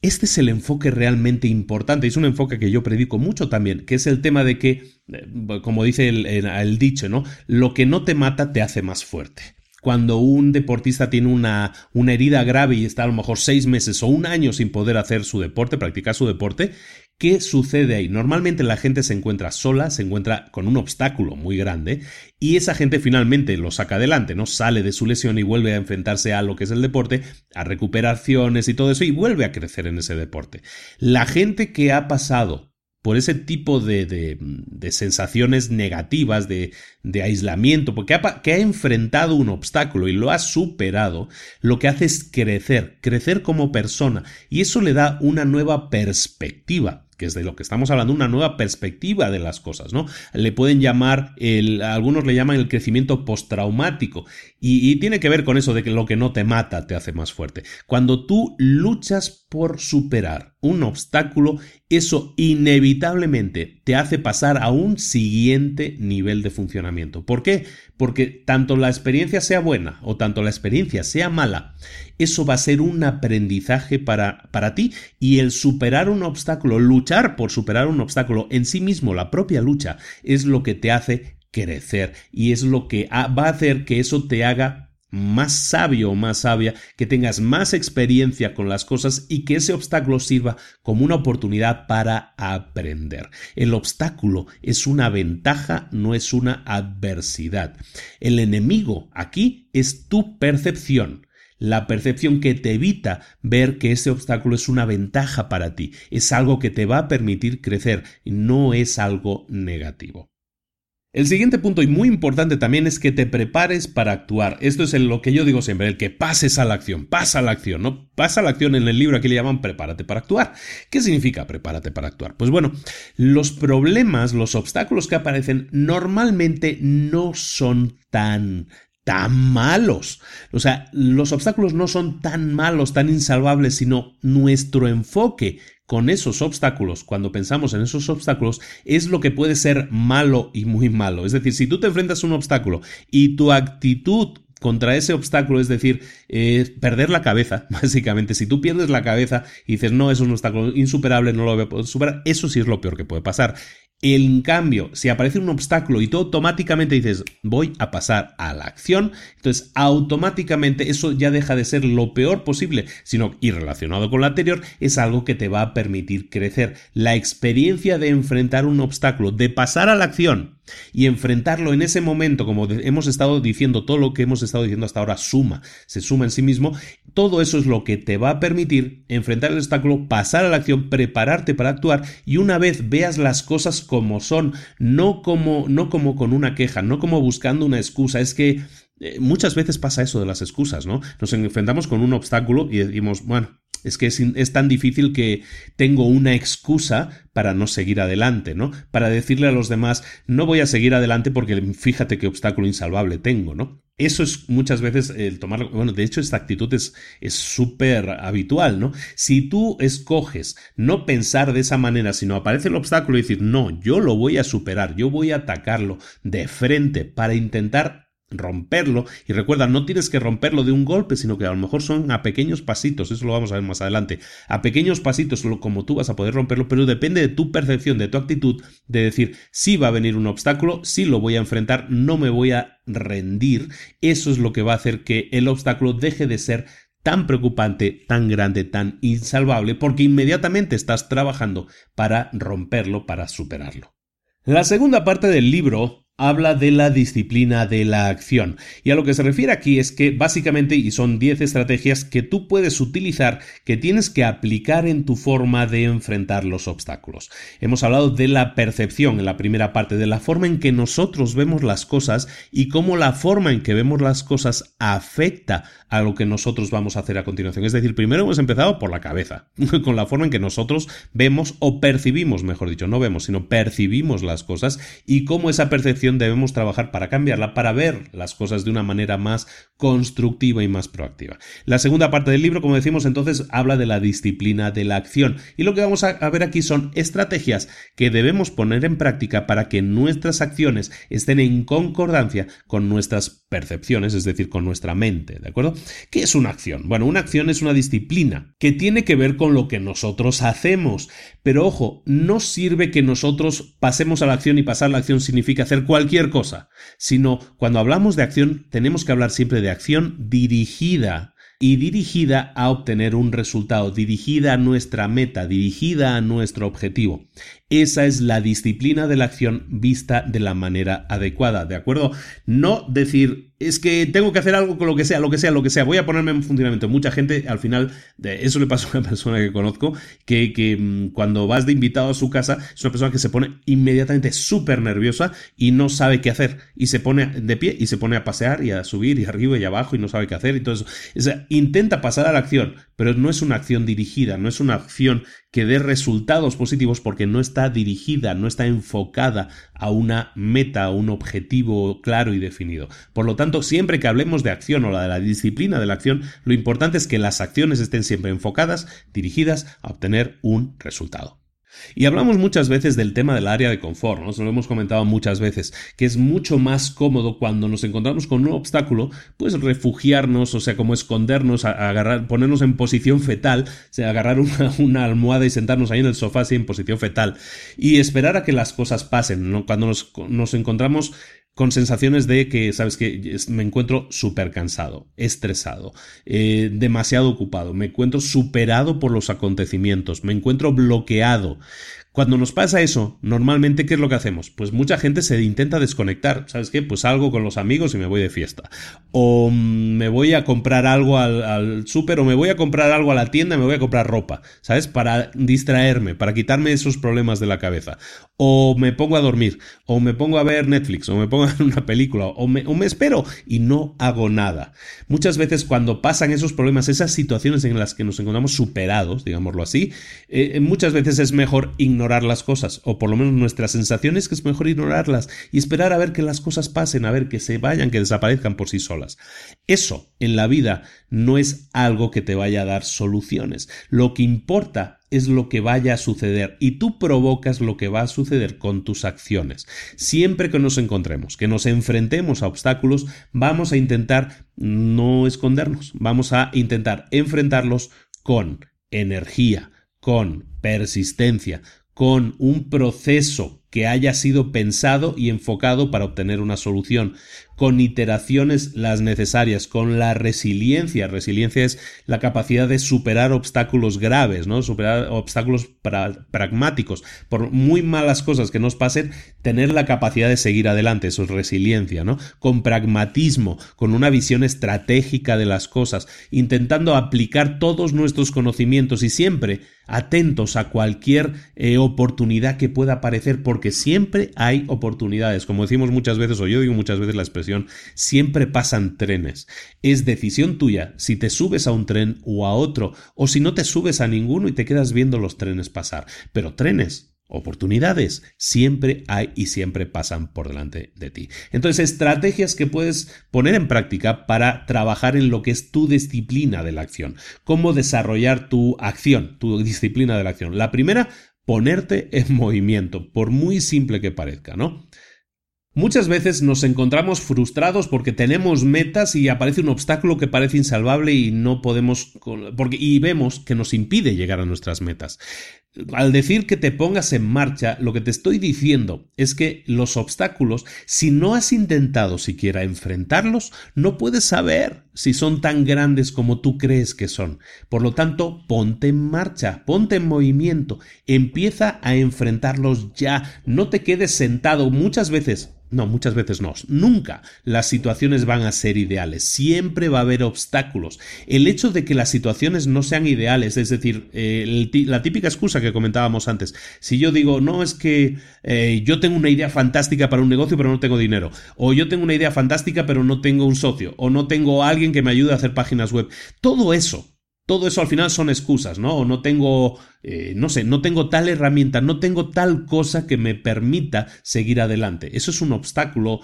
Este es el enfoque realmente importante, es un enfoque que yo predico mucho también, que es el tema de que, eh, como dice el, el dicho, ¿no? Lo que no te mata te hace más fuerte cuando un deportista tiene una, una, herida grave y está a lo mejor seis meses o un año sin poder hacer su deporte, practicar su deporte, ¿qué sucede ahí? Normalmente la gente se encuentra sola, se encuentra con un obstáculo muy grande y esa gente finalmente lo saca adelante, ¿no? Sale de su lesión y vuelve a enfrentarse a lo que es el deporte, a recuperaciones y todo eso y vuelve a crecer en ese deporte. La gente que ha pasado por ese tipo de, de, sensaciones negativas, de, aislamiento, porque ha, que ha enfrentado un obstáculo y lo ha superado, lo que hace es crecer, crecer como persona, y eso le da una nueva perspectiva que es de lo que estamos hablando, una nueva perspectiva de las cosas, ¿no? Le pueden llamar, el, algunos le llaman el crecimiento postraumático y, y tiene que ver con eso de que lo que no te mata te hace más fuerte. Cuando tú luchas por superar un obstáculo, eso inevitablemente te hace pasar a un siguiente nivel de funcionamiento. ¿Por qué? Porque tanto la experiencia sea buena o tanto la experiencia sea mala, eso va a ser un aprendizaje para, para ti y el superar un obstáculo, luchar por superar un obstáculo en sí mismo, la propia lucha, es lo que te hace crecer y es lo que va a hacer que eso te haga más sabio o más sabia, que tengas más experiencia con las cosas y que ese obstáculo sirva como una oportunidad para aprender. El obstáculo es una ventaja, no es una adversidad. El enemigo aquí es tu percepción. la percepción que te evita ver que ese obstáculo es una ventaja para ti, es algo que te va a permitir crecer, no es algo negativo. El siguiente punto y muy importante también es que te prepares para actuar. Esto es lo que yo digo siempre, el que pases a la acción, pasa a la acción, ¿no? Pasa a la acción en el libro aquí le llaman prepárate para actuar. ¿Qué significa prepárate para actuar? Pues bueno, los problemas, los obstáculos que aparecen normalmente no son tan tan malos. O sea, los obstáculos no son tan malos, tan insalvables, sino nuestro enfoque con esos obstáculos, cuando pensamos en esos obstáculos, es lo que puede ser malo y muy malo. Es decir, si tú te enfrentas a un obstáculo y tu actitud contra ese obstáculo, es decir, eh, perder la cabeza, *laughs* básicamente. Si tú pierdes la cabeza y dices, no, es un obstáculo insuperable, no lo voy a poder superar, eso sí es lo peor que puede pasar. En cambio, si aparece un obstáculo y tú automáticamente dices voy a pasar a la acción, entonces automáticamente eso ya deja de ser lo peor posible, sino y relacionado con lo anterior es algo que te va a permitir crecer. La experiencia de enfrentar un obstáculo, de pasar a la acción, y enfrentarlo en ese momento, como hemos estado diciendo, todo lo que hemos estado diciendo hasta ahora suma, se suma en sí mismo, todo eso es lo que te va a permitir enfrentar el obstáculo, pasar a la acción, prepararte para actuar y una vez veas las cosas como son, no como, no como con una queja, no como buscando una excusa, es que eh, muchas veces pasa eso de las excusas, ¿no? Nos enfrentamos con un obstáculo y decimos, bueno, es que es, tan difícil que tengo una excusa para no seguir adelante, ¿no? Para decirle a los demás, no voy a seguir adelante porque fíjate qué obstáculo insalvable tengo, ¿no? Eso es muchas veces el tomar, bueno, de hecho esta actitud es súper habitual, ¿no? Si tú escoges no pensar de esa manera, sino aparece el obstáculo y decir, no, yo lo voy a superar, yo voy a atacarlo de frente para intentar romperlo. Y recuerda, no tienes que romperlo de un golpe, sino que a lo mejor son a pequeños pasitos, eso lo vamos a ver más adelante, a pequeños pasitos como tú vas a poder romperlo, pero depende de tu percepción, de tu actitud, de decir, si va a venir un obstáculo, si lo voy a enfrentar, no me voy a rendir. Eso es lo que va a hacer que el obstáculo deje de ser tan preocupante, tan grande, tan insalvable, porque inmediatamente estás trabajando para romperlo, para superarlo. La segunda parte del libro habla de la disciplina de la acción. Y a lo que se refiere aquí es que básicamente, y son 10 estrategias que tú puedes utilizar, que tienes que aplicar en tu forma de enfrentar los obstáculos. Hemos hablado de la percepción en la primera parte, de la forma en que nosotros vemos las cosas y cómo la forma en que vemos las cosas afecta a lo que nosotros vamos a hacer a continuación. Es decir, primero hemos empezado por la cabeza, *laughs* con la forma en que nosotros vemos o percibimos, mejor dicho, no vemos, sino percibimos las cosas y cómo esa percepción debemos trabajar para cambiarla, para ver las cosas de una manera más constructiva y más proactiva. La segunda parte del libro, como decimos entonces, habla de la disciplina de la acción y lo que vamos a ver aquí son estrategias que debemos poner en práctica para que nuestras acciones estén en concordancia con nuestras percepciones, es decir, con nuestra mente, ¿de acuerdo? ¿Qué es una acción? Bueno, una acción es una disciplina que tiene que ver con lo que nosotros hacemos, pero ojo, no sirve que nosotros pasemos a la acción y pasar la acción significa hacer cualquier cualquier cosa, sino cuando hablamos de acción tenemos que hablar siempre de acción dirigida y dirigida a obtener un resultado, dirigida a nuestra meta, dirigida a nuestro objetivo. Esa es la disciplina de la acción vista de la manera adecuada, ¿de acuerdo? No decir es que tengo que hacer algo con lo que sea, lo que sea, lo que sea, voy a ponerme en funcionamiento. Mucha gente, al final, eso le pasa a una *laughs* persona que conozco, que, que mm, cuando vas de invitado a su casa, es una persona que se pone inmediatamente súper nerviosa y no sabe qué hacer. Y se pone de pie y se pone a pasear y a subir y arriba y abajo y no sabe qué hacer y todo eso. intenta pasar a la acción, pero no es una acción dirigida, no es una acción que dé resultados positivos porque no está dirigida, no está enfocada a una meta, a un objetivo claro y definido. Por lo tanto, siempre que hablemos de acción o de la disciplina de la acción, lo importante es que las acciones estén siempre enfocadas, dirigidas a obtener un resultado. Y hablamos muchas veces del tema del área de confort, nos lo hemos comentado muchas veces, que es mucho más cómodo cuando nos encontramos con un obstáculo, pues refugiarnos, o sea, como escondernos, agarrar, ponernos en posición fetal, o sea, agarrar *laughs* una, almohada y sentarnos ahí en el sofá así en posición fetal y esperar a que las cosas pasen, Cuando nos, nos encontramos con sensaciones de que, sabes que me encuentro súper cansado, estresado, eh, demasiado ocupado, me encuentro superado por los acontecimientos, me encuentro bloqueado. Cuando nos pasa eso, normalmente, ¿qué es lo que hacemos? Pues mucha gente se intenta desconectar. ¿Sabes qué? Pues salgo con los amigos y me voy de fiesta. O mm, me voy a comprar algo al, súper o me voy a comprar algo a la tienda me voy a comprar ropa. ¿Sabes? Para distraerme, para quitarme esos problemas de la cabeza. O me pongo a dormir, o me pongo a ver Netflix, o me pongo a ver una película, o me, o me espero y no hago nada. Muchas veces cuando pasan esos problemas, esas situaciones en las que nos encontramos superados, digámoslo así, eh, muchas veces es mejor ignorar ignorar las cosas, o por lo menos nuestra sensación es que es mejor ignorarlas y esperar a ver que las cosas pasen, a ver que se vayan, que desaparezcan por sí solas. Eso en la vida no es algo que te vaya a dar soluciones. Lo que importa es lo que vaya a suceder y tú provocas lo que va a suceder con tus acciones. Siempre que nos encontremos, que nos enfrentemos a obstáculos, vamos a intentar no escondernos, vamos a intentar enfrentarlos con energía, con persistencia, con un proceso que haya sido pensado y enfocado para obtener una solución, con iteraciones las necesarias, con la resiliencia. Resiliencia es la capacidad de superar obstáculos graves, ¿no? Superar obstáculos pragmáticos. Por muy malas cosas que nos pasen, tener la capacidad de seguir adelante, eso es resiliencia, ¿no? Con pragmatismo, con una visión estratégica de las cosas, intentando aplicar todos nuestros conocimientos y siempre atentos a cualquier eh, oportunidad que pueda aparecer, porque siempre hay oportunidades. Como decimos muchas veces, o yo digo muchas veces la expresión, siempre pasan trenes. Es decisión tuya si te subes a un tren o a otro, o si no te subes a ninguno y te quedas viendo los trenes pasar. Pero trenes Oportunidades siempre hay y siempre pasan por delante de ti. Entonces, estrategias que puedes poner en práctica para trabajar en lo que es tu disciplina de la acción. Cómo desarrollar tu acción, tu disciplina de la acción. La primera, ponerte en movimiento, por muy simple que parezca, ¿no? Muchas veces nos encontramos frustrados porque tenemos metas y aparece un obstáculo que parece insalvable y no podemos porque y vemos que nos impide llegar a nuestras metas. Al decir que te pongas en marcha, lo que te estoy diciendo es que los obstáculos, si no has intentado siquiera enfrentarlos, no puedes saber si son tan grandes como tú crees que son. Por lo tanto, ponte en marcha, ponte en movimiento, empieza a enfrentarlos ya, no te quedes sentado. Muchas veces no, muchas veces no. Nunca las situaciones van a ser ideales. Siempre va a haber obstáculos. El hecho de que las situaciones no sean ideales, es decir, eh, la típica excusa que comentábamos antes. Si yo digo, no, es que eh, yo tengo una idea fantástica para un negocio, pero no tengo dinero. O yo tengo una idea fantástica, pero no tengo un socio. O no tengo alguien que me ayude a hacer páginas web. Todo eso todo eso al final son excusas, ¿no? No tengo, eh, no sé, no tengo tal herramienta, no tengo tal cosa que me permita seguir adelante. Eso es un obstáculo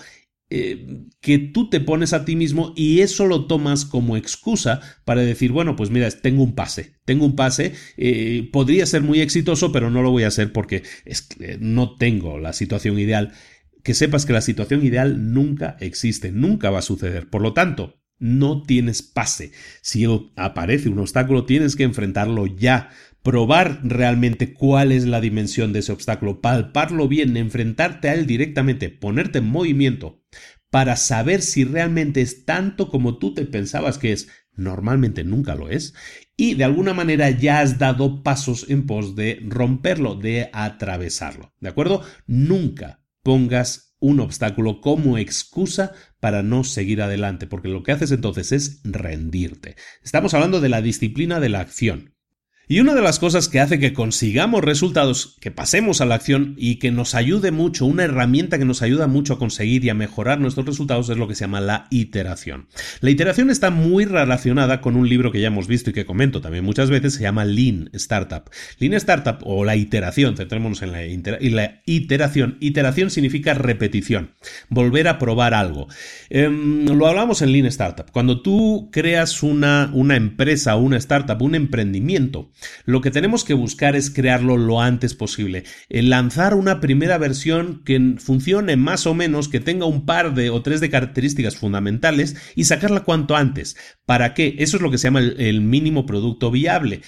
eh, que tú te pones a ti mismo y eso lo tomas como excusa para decir, bueno, pues mira, tengo un pase, tengo un pase, eh, podría ser muy exitoso, pero no lo voy a hacer porque es no tengo la situación ideal. Que sepas que la situación ideal nunca existe, nunca va a suceder. Por lo tanto, no tienes pase. Si aparece un obstáculo, tienes que enfrentarlo ya. Probar realmente cuál es la dimensión de ese obstáculo, palparlo bien, enfrentarte a él directamente, ponerte en movimiento para saber si realmente es tanto como tú te pensabas que es. Normalmente nunca lo es. Y de alguna manera ya has dado pasos en pos de romperlo, de atravesarlo. ¿De acuerdo? Nunca pongas un obstáculo como excusa para no seguir adelante, porque lo que haces entonces es rendirte. Estamos hablando de la disciplina de la acción. Y una de las cosas que hace que consigamos resultados, que pasemos a la acción y que nos ayude mucho, una herramienta que nos ayuda mucho a conseguir y a mejorar nuestros resultados es lo que se llama la iteración. La iteración está muy relacionada con un libro que ya hemos visto y que comento también muchas veces, se llama Lean Startup. Lean Startup o la iteración, centrémonos en la, iteración. Iteración significa repetición, volver a probar algo. Em, lo hablamos en Lean Startup. Cuando tú creas una, una empresa, una startup, un emprendimiento, lo que tenemos que buscar es crearlo lo antes posible. Lanzar una primera versión que funcione más o menos, que tenga un par de o tres de características fundamentales y sacarla cuanto antes. ¿Para qué? Eso es lo que se llama el, el mínimo producto viable.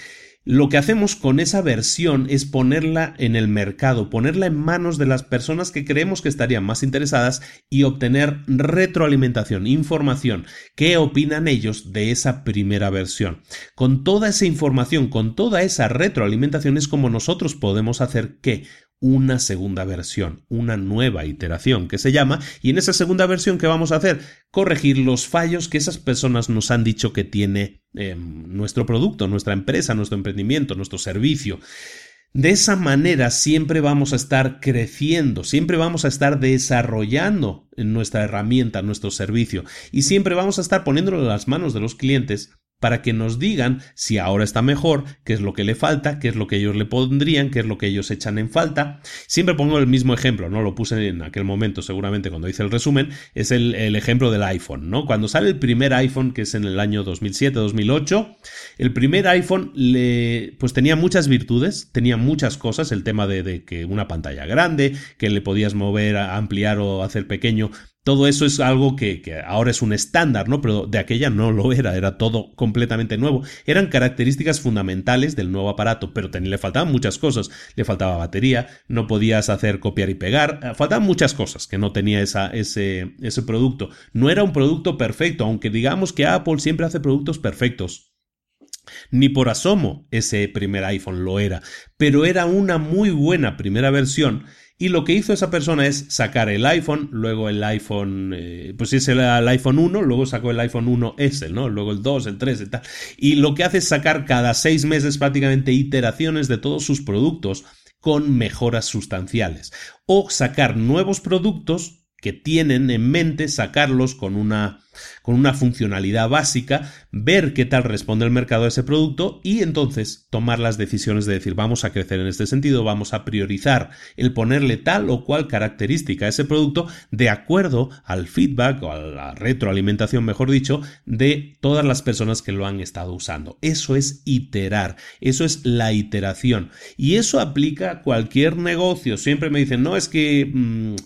Lo que hacemos con esa versión es ponerla en el mercado, ponerla en manos de las personas que creemos que estarían más interesadas y obtener retroalimentación, información, qué opinan ellos de esa primera versión. Con toda esa información, con toda esa retroalimentación es como nosotros podemos hacer que una segunda versión, una nueva iteración que se llama, y en esa segunda versión que vamos a hacer, corregir los fallos que esas personas nos han dicho que tiene em, nuestro producto, nuestra empresa, nuestro emprendimiento, nuestro servicio. De esa manera siempre vamos a estar creciendo, siempre vamos a estar desarrollando nuestra herramienta, nuestro servicio y siempre vamos a estar poniéndolo en las manos de los clientes para que nos digan si ahora está mejor, qué es lo que le falta, qué es lo que ellos le pondrían, qué es lo que ellos echan en falta. Siempre pongo el mismo ejemplo, ¿no? Lo puse en aquel momento, seguramente cuando hice el resumen, es el, ejemplo del iPhone, ¿no? Cuando sale el primer iPhone, que es en el año 2007-2008, el primer iPhone le, pues tenía muchas virtudes, tenía muchas cosas, el tema de, de que una pantalla grande, que le podías mover, ampliar o hacer pequeño, todo eso es algo que, ahora es un estándar, ¿no? Pero de aquella no lo era, era todo completamente nuevo. Eran características fundamentales del nuevo aparato, pero le faltaban muchas cosas. Le faltaba batería, no podías hacer copiar y pegar, eh, faltaban muchas cosas que no tenía ese, ese producto. No era un producto perfecto, aunque digamos que Apple siempre hace productos perfectos. Ni por asomo ese primer iPhone lo era, pero era una muy buena primera versión y lo que hizo esa persona es sacar el iPhone, luego el iPhone, eh, pues es el, el, iPhone 1, luego sacó el iPhone 1S, ¿no? Luego el 2, el 3 y tal. Y lo que hace es sacar cada seis meses prácticamente iteraciones de todos sus productos con mejoras sustanciales. O sacar nuevos productos que tienen en mente sacarlos con una con una funcionalidad básica, ver qué tal responde el mercado a ese producto y entonces tomar las decisiones de decir vamos a crecer en este sentido, vamos a priorizar el ponerle tal o cual característica a ese producto de acuerdo al feedback o a la retroalimentación, mejor dicho, de todas las personas que lo han estado usando. Eso es iterar, eso es la iteración y eso aplica a cualquier negocio. Siempre me dicen, no, es que... Mm,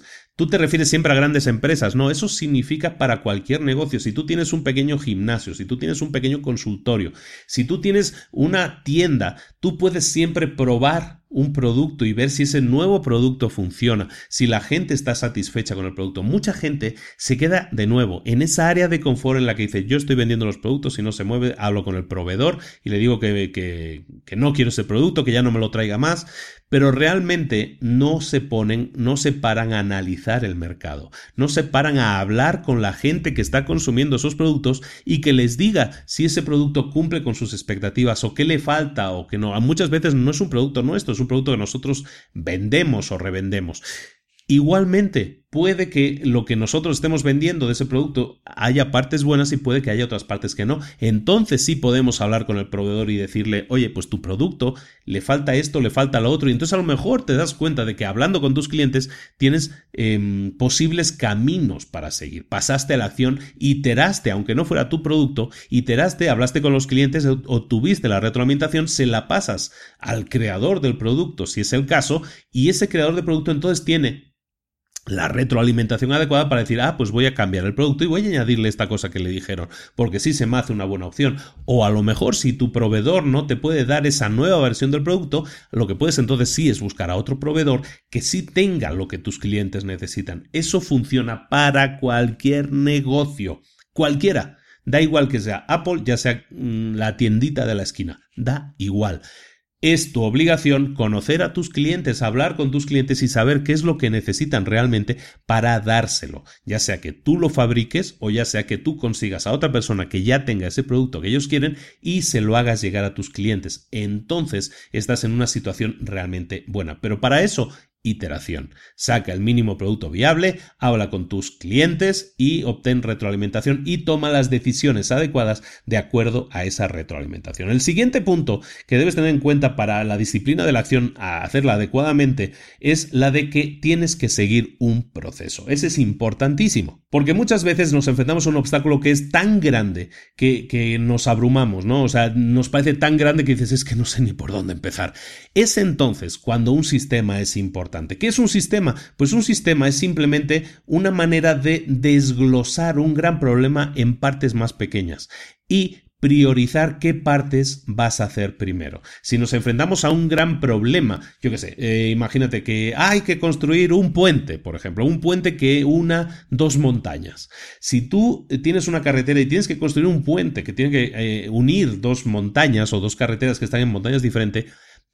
Tú te refieres siempre a grandes empresas, no, eso significa para cualquier negocio. Si tú tienes un pequeño gimnasio, si tú tienes un pequeño consultorio, si tú tienes una tienda, tú puedes siempre probar un producto y ver si ese nuevo producto funciona, si la gente está satisfecha con el producto. Mucha gente se queda de nuevo en esa área de confort en la que dice yo estoy vendiendo los productos y no se mueve, hablo con el proveedor y le digo que, que, no quiero ese producto, que ya no me lo traiga más, pero realmente no se ponen, no se paran a analizar el mercado, no se paran a hablar con la gente que está consumiendo esos productos y que les diga si ese producto cumple con sus expectativas o qué le falta o que no. Muchas veces no es un producto nuestro, es un producto que nosotros vendemos o revendemos. Igualmente, puede que lo que nosotros estemos vendiendo de ese producto haya partes buenas y puede que haya otras partes que no. Entonces sí podemos hablar con el proveedor y decirle, oye, pues tu producto le falta esto, le falta lo otro. Y entonces a lo mejor te das cuenta de que hablando con tus clientes tienes em, posibles caminos para seguir. Pasaste a la acción, iteraste, aunque no fuera tu producto, iteraste, hablaste con los clientes, obtuviste la retroalimentación, se la pasas al creador del producto, si es el caso, y ese creador de producto entonces tiene la retroalimentación adecuada para decir, ah, pues voy a cambiar el producto y voy a añadirle esta cosa que le dijeron, porque sí se me hace una buena opción. O a lo mejor si tu proveedor no te puede dar esa nueva versión del producto, lo que puedes entonces sí es buscar a otro proveedor que sí tenga lo que tus clientes necesitan. Eso funciona para cualquier negocio, cualquiera. Da igual que sea Apple, ya sea mm, la tiendita de la esquina, da igual. Es tu obligación conocer a tus clientes, hablar con tus clientes y saber qué es lo que necesitan realmente para dárselo, ya sea que tú lo fabriques o ya sea que tú consigas a otra persona que ya tenga ese producto que ellos quieren y se lo hagas llegar a tus clientes. Entonces estás en una situación realmente buena. Pero para eso iteración. Saca el mínimo producto viable, habla con tus clientes y obtén retroalimentación y toma las decisiones adecuadas de acuerdo a esa retroalimentación. El siguiente punto que debes tener en cuenta para la disciplina de la acción a hacerla adecuadamente es la de que tienes que seguir un proceso. Ese es importantísimo, porque muchas veces nos enfrentamos a un obstáculo que es tan grande que, que nos abrumamos, ¿no? O sea, nos parece tan grande que dices es que no sé ni por dónde empezar. Es entonces cuando un sistema es importante ¿Qué es un sistema? Pues un sistema es simplemente una manera de desglosar un gran problema en partes más pequeñas y priorizar qué partes vas a hacer primero. Si nos enfrentamos a un gran problema, yo qué sé, eh, imagínate que hay que construir un puente, por ejemplo, un puente que una dos montañas. Si tú tienes una carretera y tienes que construir un puente que tiene que eh, unir dos montañas o dos carreteras que están en montañas diferentes,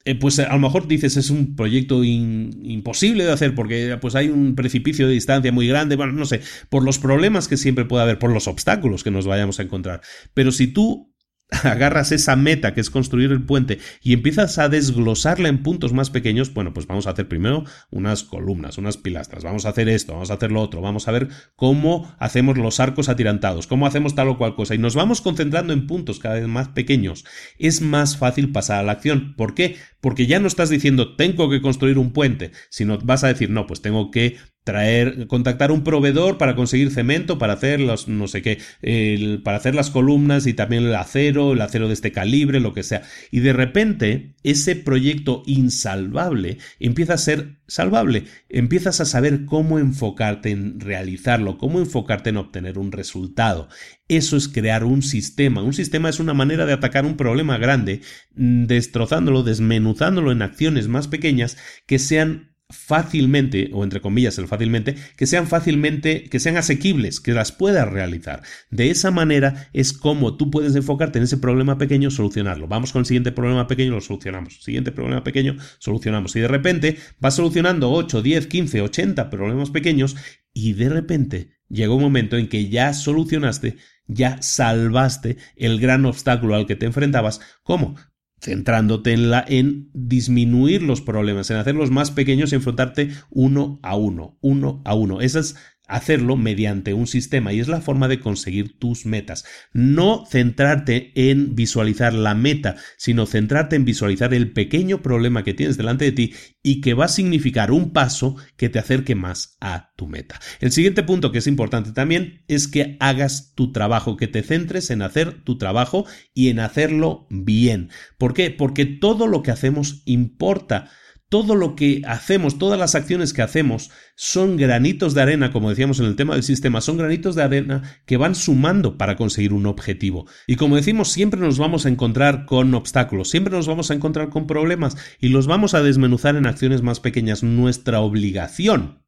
eh, pues a lo mejor dices es un proyecto imposible de hacer porque pues hay un precipicio de distancia muy grande, bueno, no sé, por los problemas que siempre puede haber, por los obstáculos que nos vayamos a encontrar. Pero si tú *laughs* agarras esa meta que es construir el puente y empiezas a desglosarla en puntos más pequeños, bueno, pues vamos a hacer primero unas columnas, unas pilastras, vamos a hacer esto, vamos a hacer lo otro, vamos a ver cómo hacemos los arcos atirantados, cómo hacemos tal o cual cosa y nos vamos concentrando en puntos cada vez más pequeños. Es más fácil pasar a la acción. ¿Por qué? Porque ya no estás diciendo tengo que construir un puente, sino vas a decir no, pues tengo que traer, contactar un proveedor para conseguir cemento, para hacer los, no sé qué, para hacer las columnas y también el acero, el acero de este calibre, lo que sea. Y de repente, ese proyecto insalvable empieza a ser salvable. Empiezas a saber cómo enfocarte en realizarlo, cómo enfocarte en obtener un resultado. Eso es crear un sistema. Un sistema es una manera de atacar un problema grande, mm, destrozándolo, desmenuzándolo en acciones más pequeñas que sean fácilmente, o entre comillas el fácilmente, que sean fácilmente, que sean asequibles, que las puedas realizar. De esa manera es como tú puedes enfocarte en ese problema pequeño, solucionarlo. Vamos con el siguiente problema pequeño, lo solucionamos. Siguiente problema pequeño, solucionamos. Y de repente vas solucionando 8, 10, 15, 80 problemas pequeños y de repente llega un momento en que ya solucionaste, ya salvaste el gran obstáculo al que te enfrentabas. ¿Cómo? Centrándote en, la, en disminuir los problemas, en hacerlos más pequeños y enfrentarte uno a uno, uno a uno. Esa es hacerlo mediante un sistema y es la forma de conseguir tus metas. No centrarte en visualizar la meta, sino centrarte en visualizar el pequeño problema que tienes delante de ti y que va a significar un paso que te acerque más a tu meta. El siguiente punto que es importante también es que hagas tu trabajo, que te centres en hacer tu trabajo y en hacerlo bien. ¿Por qué? Porque todo lo que hacemos importa todo lo que hacemos, todas las acciones que hacemos son granitos de arena, como decíamos en el tema del sistema, son granitos de arena que van sumando para conseguir un objetivo. Y como decimos, siempre nos vamos a encontrar con obstáculos, siempre nos vamos a encontrar con problemas y los vamos a desmenuzar en acciones más pequeñas. Nuestra obligación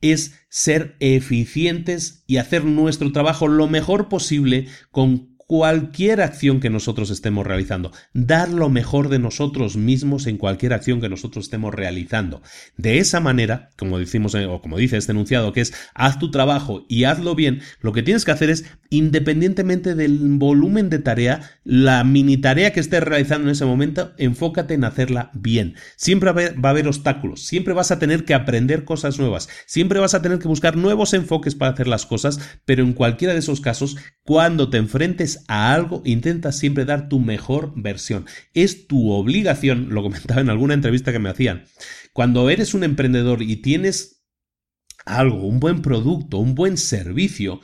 es ser eficientes y hacer nuestro trabajo lo mejor posible con cualquier acción que nosotros estemos realizando, dar lo mejor de nosotros mismos en cualquier acción que nosotros estemos realizando. De esa manera, como decimos eh, o como dice este enunciado, que es haz tu trabajo y hazlo bien, lo que tienes que hacer es, independientemente del volumen de tarea, la mini tarea que estés realizando en ese momento, enfócate en hacerla bien. Siempre va a haber obstáculos, siempre vas a tener que aprender cosas nuevas, siempre vas a tener que buscar nuevos enfoques para hacer las cosas, pero en cualquiera de esos casos, cuando te enfrentes a algo, intenta siempre dar tu mejor versión. Es tu obligación, lo comentaba en alguna entrevista que me hacían, cuando eres un emprendedor y tienes algo, un buen producto, un buen servicio,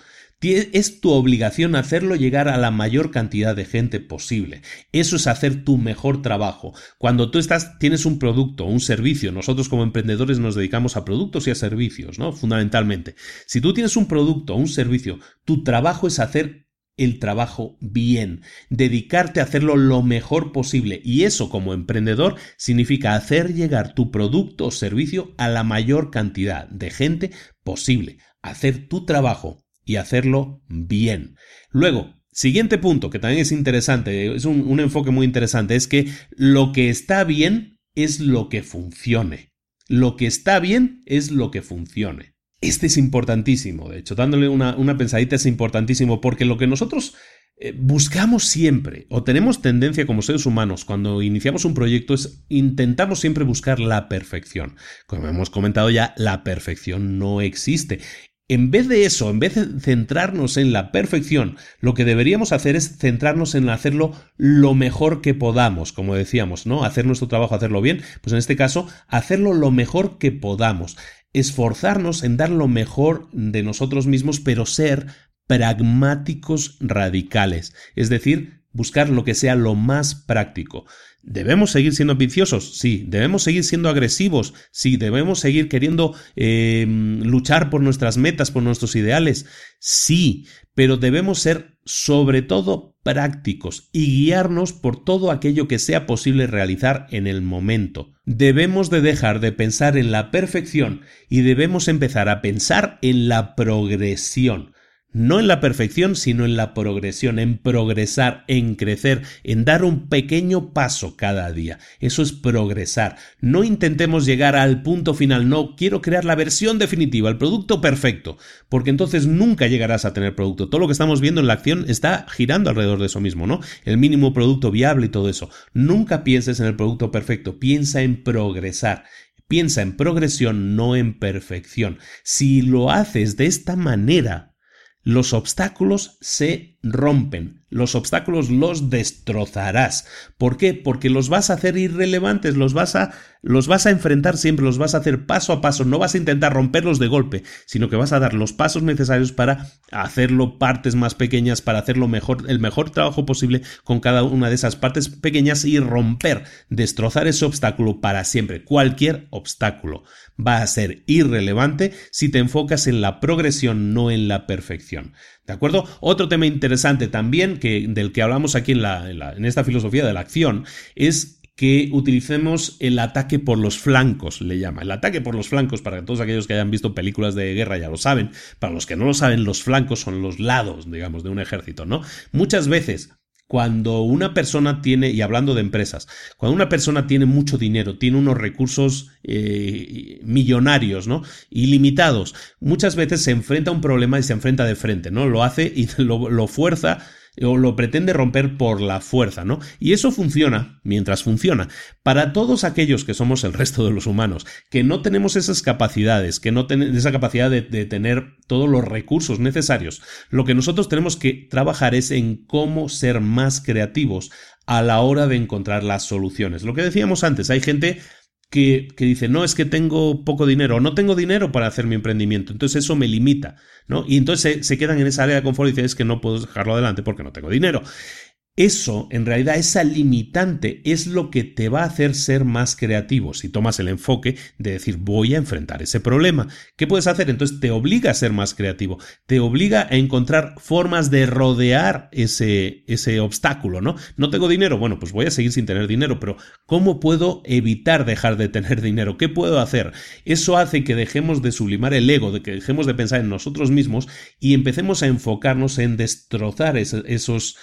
es tu obligación hacerlo llegar a la mayor cantidad de gente posible. Eso es hacer tu mejor trabajo. Cuando tú estás, tienes un producto, un servicio, nosotros como emprendedores nos dedicamos a productos y a servicios, ¿no? Fundamentalmente. Si tú tienes un producto un servicio, tu trabajo es hacer el trabajo bien, dedicarte a hacerlo lo mejor posible y eso como emprendedor significa hacer llegar tu producto o servicio a la mayor cantidad de gente posible, hacer tu trabajo y hacerlo bien. Luego, siguiente punto que también es interesante, es un, enfoque muy interesante, es que lo que está bien es lo que funcione. Lo que está bien es lo que funcione. Este es importantísimo, de hecho, dándole una, pensadita es importantísimo porque lo que nosotros eh, buscamos siempre o tenemos tendencia como seres humanos cuando iniciamos un proyecto es intentamos siempre buscar la perfección. Como hemos comentado ya, la perfección no existe. En vez de eso, en vez de centrarnos en la perfección, lo que deberíamos hacer es centrarnos en hacerlo lo mejor que podamos, como decíamos, ¿no? Hacer nuestro trabajo, hacerlo bien, pues en este caso, hacerlo lo mejor que podamos esforzarnos en dar lo mejor de nosotros mismos, pero ser pragmáticos radicales, es decir, buscar lo que sea lo más práctico. ¿Debemos seguir siendo ambiciosos? Sí. ¿Debemos seguir siendo agresivos? Sí. ¿Debemos seguir queriendo eh, luchar por nuestras metas, por nuestros ideales? Sí. Pero debemos ser sobre todo prácticos y guiarnos por todo aquello que sea posible realizar en el momento. Debemos de dejar de pensar en la perfección y debemos empezar a pensar en la progresión no en la perfección, sino en la progresión, en progresar, en crecer, en dar un pequeño paso cada día. Eso es progresar. No intentemos llegar al punto final, no quiero crear la versión definitiva, el producto perfecto, porque entonces nunca llegarás a tener producto. Todo lo que estamos viendo en la acción está girando alrededor de eso mismo, ¿no? El mínimo producto viable y todo eso. Nunca pienses en el producto perfecto, piensa en progresar. Piensa en progresión, no en perfección. Si lo haces de esta manera, los obstáculos se rompen, los obstáculos los destrozarás. ¿Por qué? Porque los vas a hacer irrelevantes, los vas a los vas a enfrentar siempre, los vas a hacer paso a paso, no vas a intentar romperlos de golpe, sino que vas a dar los pasos necesarios para hacerlo partes más pequeñas, para hacerlo mejor, el mejor trabajo posible con cada una de esas partes pequeñas y romper, destrozar ese obstáculo para siempre. Cualquier obstáculo va a ser irrelevante si te enfocas en la progresión, no en la perfección. ¿De acuerdo? Otro tema interesante también que, del que hablamos aquí en, la, en esta filosofía de la acción es que utilicemos el ataque por los flancos, le llama. El ataque por los flancos, para todos aquellos que hayan visto películas de guerra ya lo saben, para los que no lo saben, los flancos son los lados, digamos, de un ejército, ¿no? Muchas veces cuando una persona tiene, y hablando de empresas, cuando una persona tiene mucho dinero, tiene unos recursos eh, millonarios, ¿no? Ilimitados, muchas veces se enfrenta a un problema y se enfrenta de frente, ¿no? Lo hace y *laughs* lo, lo fuerza o lo pretende romper por la fuerza, ¿no? Y eso funciona mientras funciona. Para todos aquellos que somos el resto de los humanos, que no tenemos esas capacidades, que no tenemos esa capacidad de, de tener todos los recursos necesarios, lo que nosotros tenemos que trabajar es en cómo ser más creativos a la hora de encontrar las soluciones. Lo que decíamos antes, hay gente que, dice, no, es que tengo poco dinero o no tengo dinero para hacer mi emprendimiento. Entonces eso me limita, ¿no? Y entonces se, quedan en esa área de confort y dicen, es que no puedo dejarlo adelante porque no tengo dinero. Eso, en realidad, esa limitante es lo que te va a hacer ser más creativo si tomas el enfoque de decir voy a enfrentar ese problema. ¿Qué puedes hacer? Entonces te obliga a ser más creativo, te obliga a encontrar formas de rodear ese, ese obstáculo, ¿no? No tengo dinero, bueno, pues voy a seguir sin tener dinero, pero ¿cómo puedo evitar dejar de tener dinero? ¿Qué puedo hacer? Eso hace que dejemos de sublimar el ego, de que dejemos de pensar en nosotros mismos y empecemos a enfocarnos en destrozar esos esos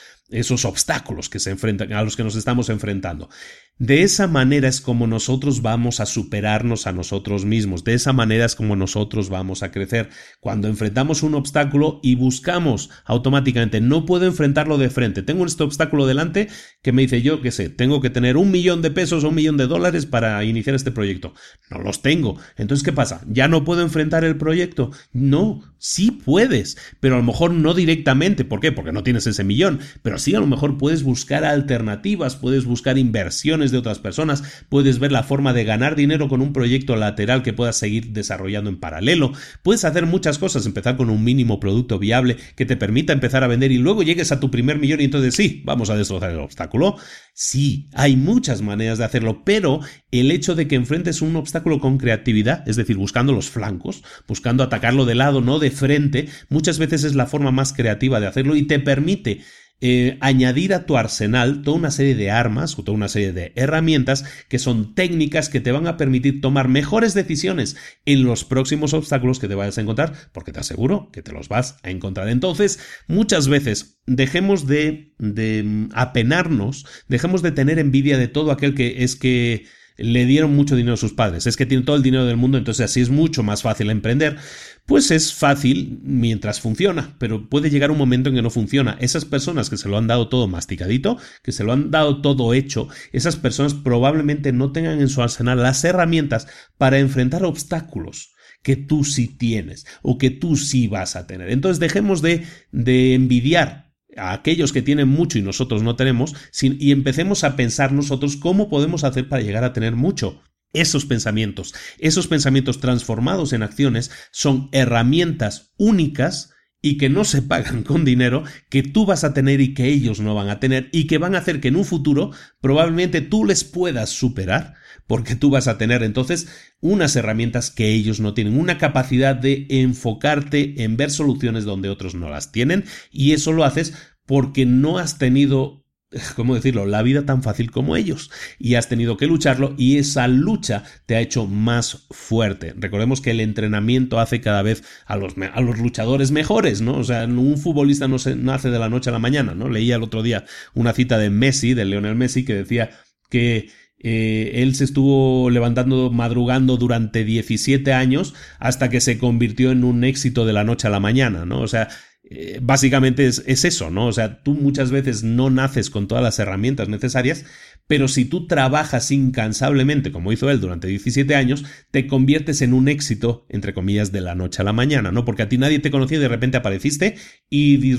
obstáculos que se enfrentan, a los que nos estamos enfrentando. De esa manera es como nosotros vamos a superarnos a nosotros mismos, de esa manera es como nosotros vamos a crecer. Cuando enfrentamos un obstáculo y buscamos automáticamente, no puedo enfrentarlo de frente, tengo este obstáculo delante que me dice yo, que sé, tengo que tener un millón de pesos o un millón de dólares para iniciar este proyecto. No los tengo. Entonces, ¿qué pasa? ¿Ya no puedo enfrentar el proyecto? No, sí puedes, pero a lo mejor no directamente. ¿Por qué? Porque no tienes ese millón, pero sí a lo mejor puedes buscar alternativas, puedes buscar inversiones de otras personas, puedes ver la forma de ganar dinero con un proyecto lateral que puedas seguir desarrollando en paralelo, puedes hacer muchas cosas, empezar con un mínimo producto viable que te permita empezar a vender y luego llegues a tu primer millón y entonces sí, vamos a destrozar el obstáculo. Sí, hay muchas maneras de hacerlo, pero el hecho de que enfrentes un obstáculo con creatividad, es decir, buscando los flancos, buscando atacarlo de lado, no de frente, muchas veces es la forma más creativa de hacerlo y te permite eh, añadir a tu arsenal toda una serie de armas o toda una serie de herramientas que son técnicas que te van a permitir tomar mejores decisiones en los próximos obstáculos que te vayas a encontrar, porque te aseguro que te los vas a encontrar. Entonces, muchas veces dejemos de, de mm, apenarnos, dejemos de tener envidia de todo aquel que es que le dieron mucho dinero a sus padres, es que tiene todo el dinero del mundo, entonces así es mucho más fácil emprender, pues es fácil mientras funciona, pero puede llegar un momento en que no funciona. Esas personas que se lo han dado todo masticadito, que se lo han dado todo hecho, esas personas probablemente no tengan en su arsenal las herramientas para enfrentar obstáculos que tú sí tienes o que tú sí vas a tener. Entonces dejemos de, de envidiar a aquellos que tienen mucho y nosotros no tenemos, y empecemos a pensar nosotros cómo podemos hacer para llegar a tener mucho. Esos pensamientos, esos pensamientos transformados en acciones son herramientas únicas y que no se pagan *laughs* con dinero que tú vas a tener y que ellos no van a tener y que van a hacer que en un futuro probablemente tú les puedas superar porque tú vas a tener entonces unas herramientas que ellos no tienen, una capacidad de enfocarte en ver soluciones donde otros no las tienen y eso lo haces porque no has tenido *laughs* ¿cómo decirlo?, la vida tan fácil como ellos. Y has tenido que lucharlo y esa lucha te ha hecho más fuerte. Recordemos que el entrenamiento hace cada vez a los, a los luchadores mejores, ¿no? O sea, un futbolista no se nace de la noche a la mañana, ¿no? Leía el otro día una cita de Messi, de Lionel Messi, que decía que eh, él se estuvo levantando, madrugando durante 17 años hasta que se convirtió en un éxito de la noche a la mañana, ¿no? O sea, eh, básicamente es, es, eso, ¿no? O sea, tú muchas veces no naces con todas las herramientas necesarias, pero si tú trabajas incansablemente, como hizo él durante 17 años, te conviertes en un éxito, entre comillas, de la noche a la mañana, ¿no? Porque a ti nadie te conocía y de repente apareciste y,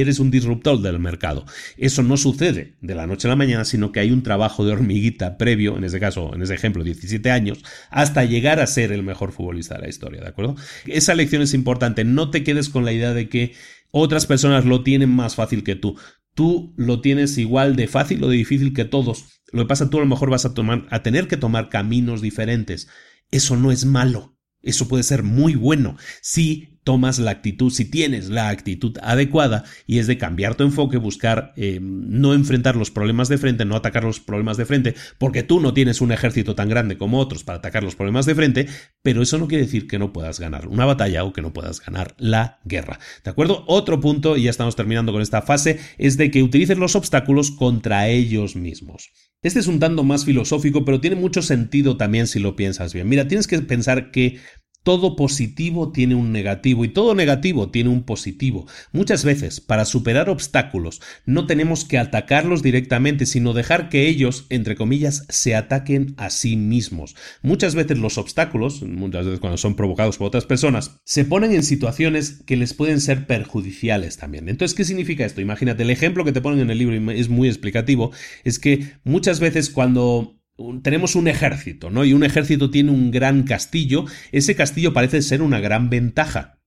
eres un disruptor del mercado. Eso no sucede de la noche a la mañana, sino que hay un trabajo de hormiguita previo, en ese caso, en ese ejemplo, 17 años, hasta llegar a ser el mejor futbolista de la historia, ¿de acuerdo? Esa lección es importante. No te quedes con la idea de que otras personas lo tienen más fácil que tú tú lo tienes igual de fácil o de difícil que todos. Lo que pasa, tú a lo mejor vas a, a tener que tomar caminos diferentes. Eso no es malo. Eso puede ser muy bueno si tomas la actitud, si tienes la actitud adecuada y es de cambiar tu enfoque, buscar eh, no enfrentar los problemas de frente, no atacar los problemas de frente, porque tú no tienes un ejército tan grande como otros para atacar los problemas de frente, pero eso no quiere decir que no puedas ganar una batalla o que no puedas ganar la guerra. ¿De acuerdo? Otro punto, y ya estamos terminando con esta fase, es de que utilices los obstáculos contra ellos mismos. Este es un tanto más filosófico, pero tiene mucho sentido también si lo piensas bien. Mira, tienes que pensar que todo positivo tiene un negativo y todo negativo tiene un positivo. Muchas veces, para superar obstáculos, no tenemos que atacarlos directamente, sino dejar que ellos, entre comillas, se ataquen a sí mismos. Muchas veces los obstáculos, muchas veces cuando son provocados por otras personas, se ponen en situaciones que les pueden ser perjudiciales también. Entonces, ¿qué significa esto? Imagínate, el ejemplo que te ponen en el libro es muy explicativo, es que muchas veces cuando tenemos un ejército, ¿no? Y un ejército tiene un gran castillo, ese castillo parece ser una gran ventaja.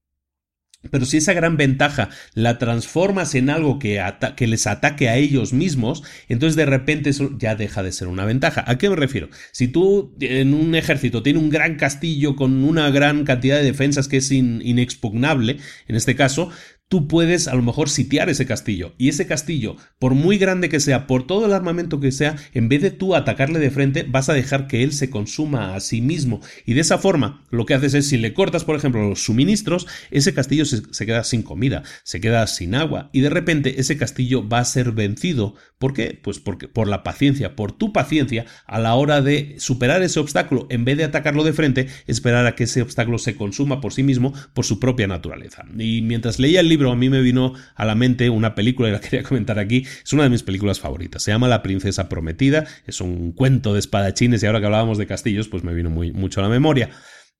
Pero si esa gran ventaja la transformas en algo que, les ataque a ellos mismos, entonces de repente eso ya deja de ser una ventaja. ¿A qué me refiero? Si tú en un ejército tienes un gran castillo con una gran cantidad de defensas que es inexpugnable, en este caso, tú puedes a lo mejor sitiar ese castillo. Y ese castillo, por muy grande que sea, por todo el armamento que sea, en vez de tú atacarle de frente, vas a dejar que él se consuma a sí mismo. Y de esa forma, lo que haces es, si le cortas, por ejemplo, los suministros, ese castillo se, queda sin comida, se queda sin agua. Y de repente ese castillo va a ser vencido. ¿Por qué? Pues porque, por la paciencia, por tu paciencia a la hora de superar ese obstáculo, en vez de atacarlo de frente, esperar a que ese obstáculo se consuma por sí mismo, por su propia naturaleza. Y mientras leía el libro, a mí me vino a la mente una película y la *laughs* quería comentar aquí. Es una de mis películas favoritas. Se llama La Princesa Prometida. Es un cuento de espadachines y ahora que hablábamos de castillos, pues me vino muy, mucho a la memoria.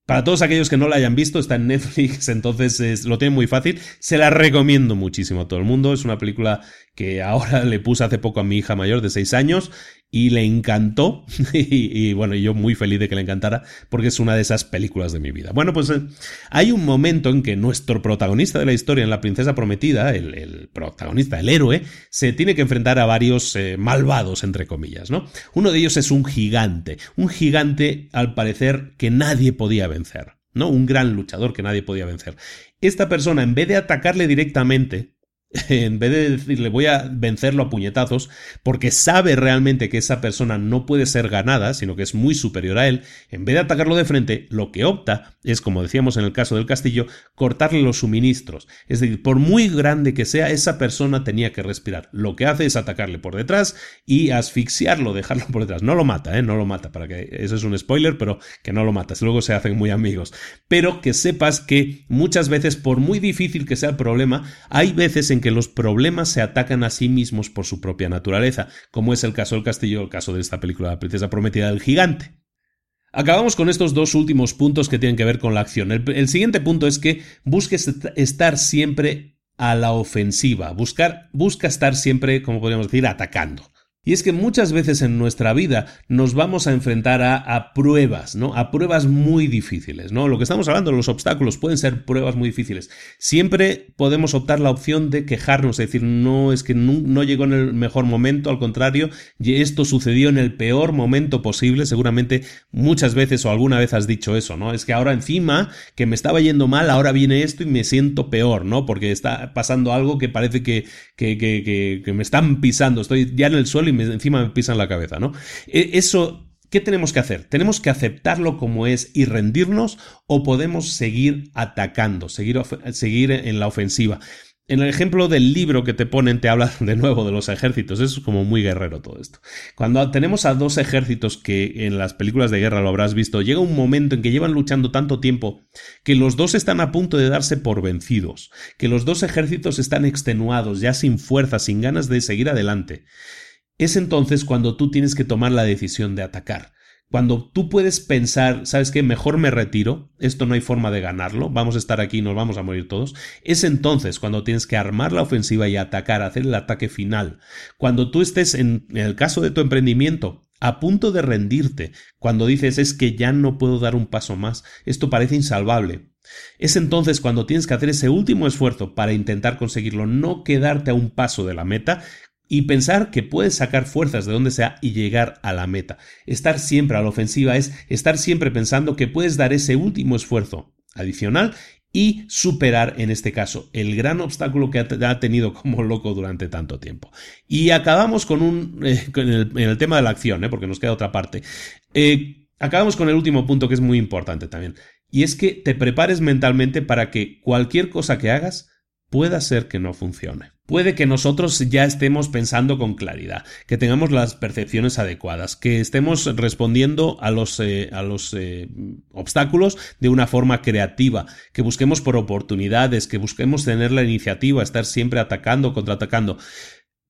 Para todos aquellos que no la hayan visto, está en Netflix, *laughs* entonces lo tienen muy fácil. Se la recomiendo muchísimo a todo el mundo. Es una película que ahora *laughs* le puse hace poco a mi hija mayor de 6 años y le encantó. *laughs* y, bueno, yo muy feliz de que le encantara porque es una de esas películas de mi vida. Bueno, pues eh, hay un momento en que nuestro protagonista de la historia, en La Princesa Prometida, el, protagonista, el héroe, se tiene que enfrentar a varios eh, malvados, entre comillas, ¿no? Uno de ellos es un gigante, un gigante al parecer que nadie podía vencer. ¿no? Un gran luchador que nadie podía vencer. Esta persona, en vez de atacarle directamente, *laughs* en vez de decirle voy a vencerlo a puñetazos, porque sabe realmente que esa persona no puede ser ganada, sino que es muy superior a él, en vez de atacarlo de frente, lo que opta es, como decíamos en el caso del castillo, cortarle los suministros. Es decir, por muy grande que sea, esa persona tenía que respirar. Lo que hace es atacarle por detrás y asfixiarlo, dejarlo por detrás. No lo mata, ¿eh? No lo mata, para que eso es un spoiler, pero que no lo matas. Luego se hacen muy amigos. Pero que sepas que muchas veces, por muy difícil que sea el problema, hay veces en que los problemas se atacan a sí mismos por su propia naturaleza, como es el caso del castillo, el caso de esta película La princesa prometida del gigante. Acabamos con estos dos últimos puntos que tienen que ver con la acción. El, siguiente punto es que busques estar siempre a la ofensiva, buscar, busca estar siempre, como podríamos decir, atacando. Y es que muchas veces en nuestra vida nos vamos a enfrentar a, pruebas, ¿no? A pruebas muy difíciles, ¿no? Lo que estamos hablando, los obstáculos pueden ser pruebas muy difíciles. Siempre podemos optar la opción de quejarnos, es decir, no es que no, llegó en el mejor momento, al contrario, esto sucedió en el peor momento posible, seguramente muchas veces o alguna vez has dicho eso, ¿no? Es que ahora encima que me estaba yendo mal, ahora viene esto y me siento peor, ¿no? Porque está pasando algo que parece que, que me están pisando, estoy ya en el suelo y encima me pisan la cabeza, ¿no? E, eso ¿Qué tenemos que hacer? ¿Tenemos que aceptarlo como es y rendirnos o podemos seguir atacando, seguir, en la ofensiva? En el ejemplo del libro que te ponen te habla *laughs* de nuevo de los ejércitos, es como muy guerrero todo esto. Cuando tenemos a dos ejércitos que en las películas de guerra lo habrás visto, llega un momento en que llevan luchando tanto tiempo que los dos están a punto de darse por vencidos, que los dos ejércitos están extenuados, ya sin fuerza, sin ganas de seguir adelante. Es entonces cuando tú tienes que tomar la decisión de atacar. Cuando tú puedes pensar, ¿sabes qué? Mejor me retiro, esto no hay forma de ganarlo, vamos a estar aquí y nos vamos a morir todos. Es entonces cuando tienes que armar la ofensiva y atacar, hacer el ataque final. Cuando tú estés en, en el caso de tu emprendimiento, a punto de rendirte, cuando dices es que ya no puedo dar un paso más, esto parece insalvable. Es entonces cuando tienes que hacer ese último esfuerzo para intentar conseguirlo, no quedarte a un paso de la meta, y pensar que puedes sacar fuerzas de donde sea y llegar a la meta. Estar siempre a la ofensiva es estar siempre pensando que puedes dar ese último esfuerzo adicional y superar, en este caso, el gran obstáculo que ha tenido como loco durante tanto tiempo. Y acabamos con un, eh, en el tema de la acción, ¿eh? porque nos queda otra parte. Eh, acabamos con el último punto que es muy importante también. Y es que te prepares mentalmente para que cualquier cosa que hagas pueda ser que no funcione. Puede que nosotros ya estemos pensando con claridad, que tengamos las percepciones adecuadas, que estemos respondiendo a los, eh, a los eh, obstáculos de una forma creativa, que busquemos por oportunidades, que busquemos tener la iniciativa, estar siempre atacando, contraatacando.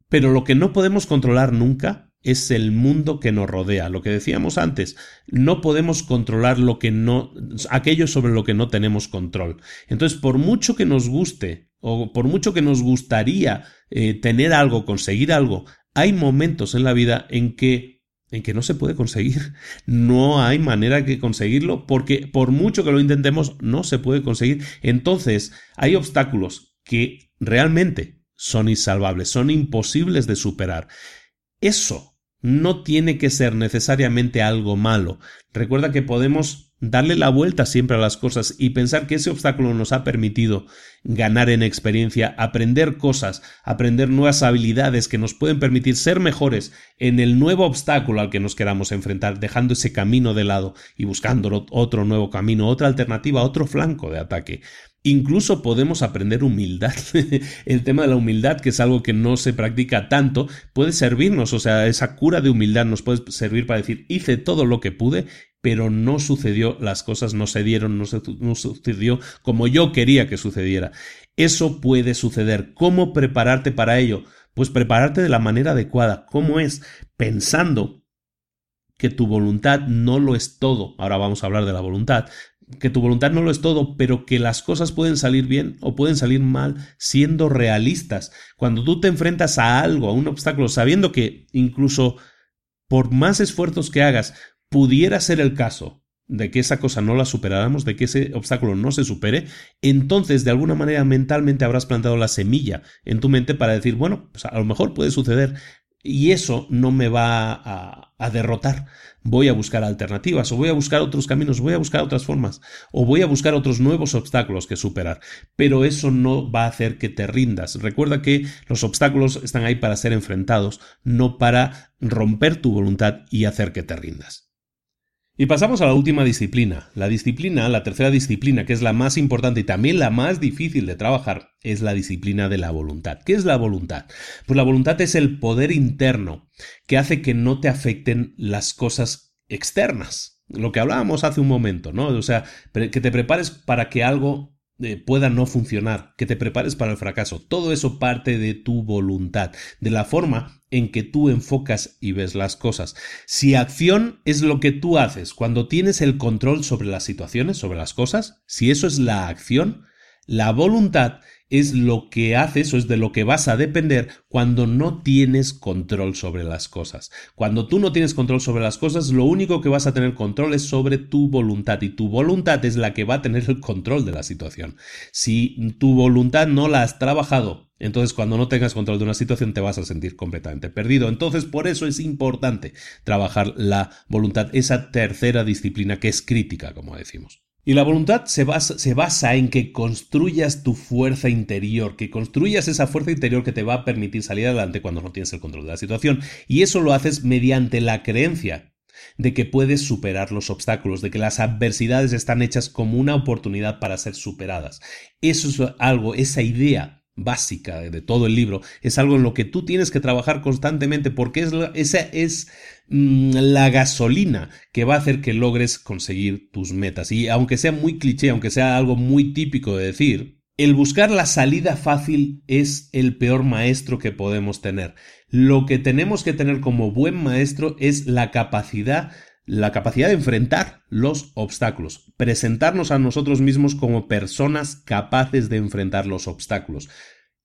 Pero lo que no podemos controlar nunca es el mundo que nos rodea. Lo que decíamos antes, no podemos controlar lo que no, aquello sobre lo que no tenemos control. Entonces, por mucho que nos guste o por mucho que nos gustaría eh, tener algo, conseguir algo, hay momentos en la vida en que en que no se puede conseguir. No hay manera de conseguirlo porque por mucho que lo intentemos no se puede conseguir. Entonces, hay obstáculos que realmente son insalvables, son imposibles de superar. Eso no tiene que ser necesariamente algo malo. Recuerda que podemos darle la vuelta siempre a las cosas y pensar que ese obstáculo nos ha permitido ganar en experiencia, aprender cosas, aprender nuevas habilidades que nos pueden permitir ser mejores en el nuevo obstáculo al que nos queramos enfrentar, dejando ese camino de lado y buscando otro nuevo camino, otra alternativa, otro flanco de ataque. Incluso podemos aprender humildad. *laughs* El tema de la humildad, que es algo que no se practica tanto, puede servirnos, o sea, esa cura de humildad nos puede servir para decir, hice todo lo que pude, pero no sucedió, las cosas no se dieron, no, no sucedió como yo quería que sucediera. Eso puede suceder. ¿Cómo prepararte para ello? Pues prepararte de la manera adecuada. ¿Cómo es? Pensando que tu voluntad no lo es todo. Ahora vamos a hablar de la voluntad, que tu voluntad no lo es todo, pero que las cosas pueden salir bien o pueden salir mal siendo realistas. Cuando tú te enfrentas a algo, a un obstáculo, sabiendo que incluso por más esfuerzos que hagas, pudiera ser el caso de que esa cosa no la superáramos, de que ese obstáculo no se supere, entonces de alguna manera mentalmente habrás plantado la semilla en tu mente para decir, bueno, pues a lo mejor puede suceder, y eso no me va a, derrotar. Voy a buscar alternativas, o voy a buscar otros caminos, voy a buscar otras formas, o voy a buscar otros nuevos obstáculos que superar. Pero eso no va a hacer que te rindas. Recuerda que los obstáculos están ahí para ser enfrentados, no para romper tu voluntad y hacer que te rindas. Y pasamos a la última disciplina. La disciplina, la tercera disciplina, que es la más importante y también la más difícil de trabajar, es la disciplina de la voluntad. ¿Qué es la voluntad? Pues la voluntad es el poder interno que hace que no te afecten las cosas externas. Lo que hablábamos hace un momento, ¿no? O sea, que te prepares para que algo eh, pueda no funcionar, que te prepares para el fracaso. Todo eso parte de tu voluntad, de la forma en que tú enfocas y ves las cosas. Si acción es lo que tú haces cuando tienes el control sobre las situaciones, sobre las cosas, si eso es la acción, la voluntad es lo que haces o es de lo que vas a depender cuando no tienes control sobre las cosas. Cuando tú no tienes control sobre las cosas, lo único que vas a tener control es sobre tu voluntad y tu voluntad es la que va a tener el control de la situación. Si tu voluntad no la has trabajado, entonces cuando no tengas control de una situación te vas a sentir completamente perdido. Entonces por eso es importante trabajar la voluntad, esa tercera disciplina que es crítica, como decimos. Y la voluntad se basa, en que construyas tu fuerza interior, que construyas esa fuerza interior que te va a permitir salir adelante cuando no tienes el control de la situación. Y eso lo haces mediante la creencia de que puedes superar los obstáculos, de que las adversidades están hechas como una oportunidad para ser superadas. Eso es algo, esa idea básica de todo el libro, es algo en lo que tú tienes que trabajar constantemente porque es esa es mm, la gasolina que va a hacer que logres conseguir tus metas. Y aunque sea muy cliché, aunque sea algo muy típico de decir, el buscar la salida fácil es el peor maestro que podemos tener. Lo que tenemos que tener como buen maestro es la capacidad la capacidad de enfrentar los obstáculos, presentarnos a nosotros mismos como personas capaces de enfrentar los obstáculos.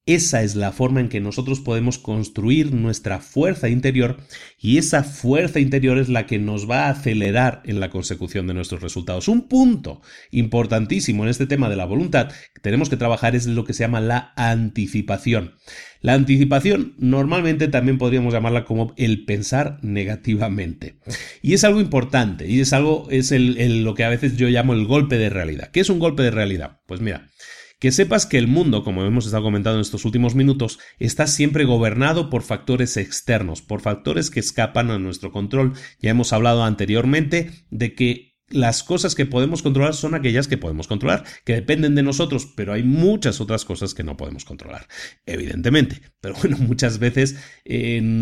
Esa es la forma en que nosotros podemos construir nuestra fuerza interior y esa fuerza interior es la que nos va a acelerar en la consecución de nuestros resultados. Un punto importantísimo en este tema de la voluntad que tenemos que trabajar es lo que se llama la anticipación. La anticipación normalmente también podríamos llamarla como el pensar negativamente. Y es algo importante y es algo, es lo que a veces yo llamo el golpe de realidad. ¿Qué es un golpe de realidad? Pues mira, que sepas que el mundo, como hemos estado comentando en estos últimos minutos, está siempre gobernado por factores externos, por factores que escapan a nuestro control. Ya hemos hablado anteriormente de que las cosas que podemos controlar son aquellas que podemos controlar, que dependen de nosotros, pero hay muchas otras cosas que no podemos controlar, evidentemente. Pero bueno, *laughs* muchas veces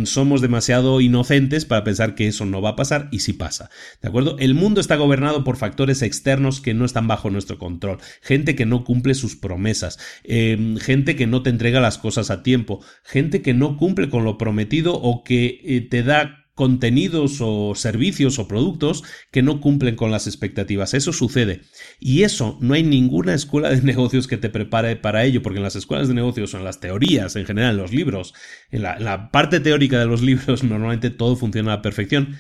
somos demasiado inocentes para pensar que eso no va a pasar y sí pasa. ¿De acuerdo? El mundo está gobernado por factores externos que no están bajo nuestro control, gente que no cumple sus promesas, em, gente que no te entrega las cosas a tiempo, gente que no cumple con lo prometido o que eh, te da contenidos o servicios o productos que no cumplen con las expectativas. Eso sucede. Y eso no hay ninguna escuela de *laughs* negocios que te prepare para ello, porque en las escuelas de negocios o en las teorías, en general, en los libros, en la, la parte teórica de los *laughs* libros, normalmente todo funciona a la perfección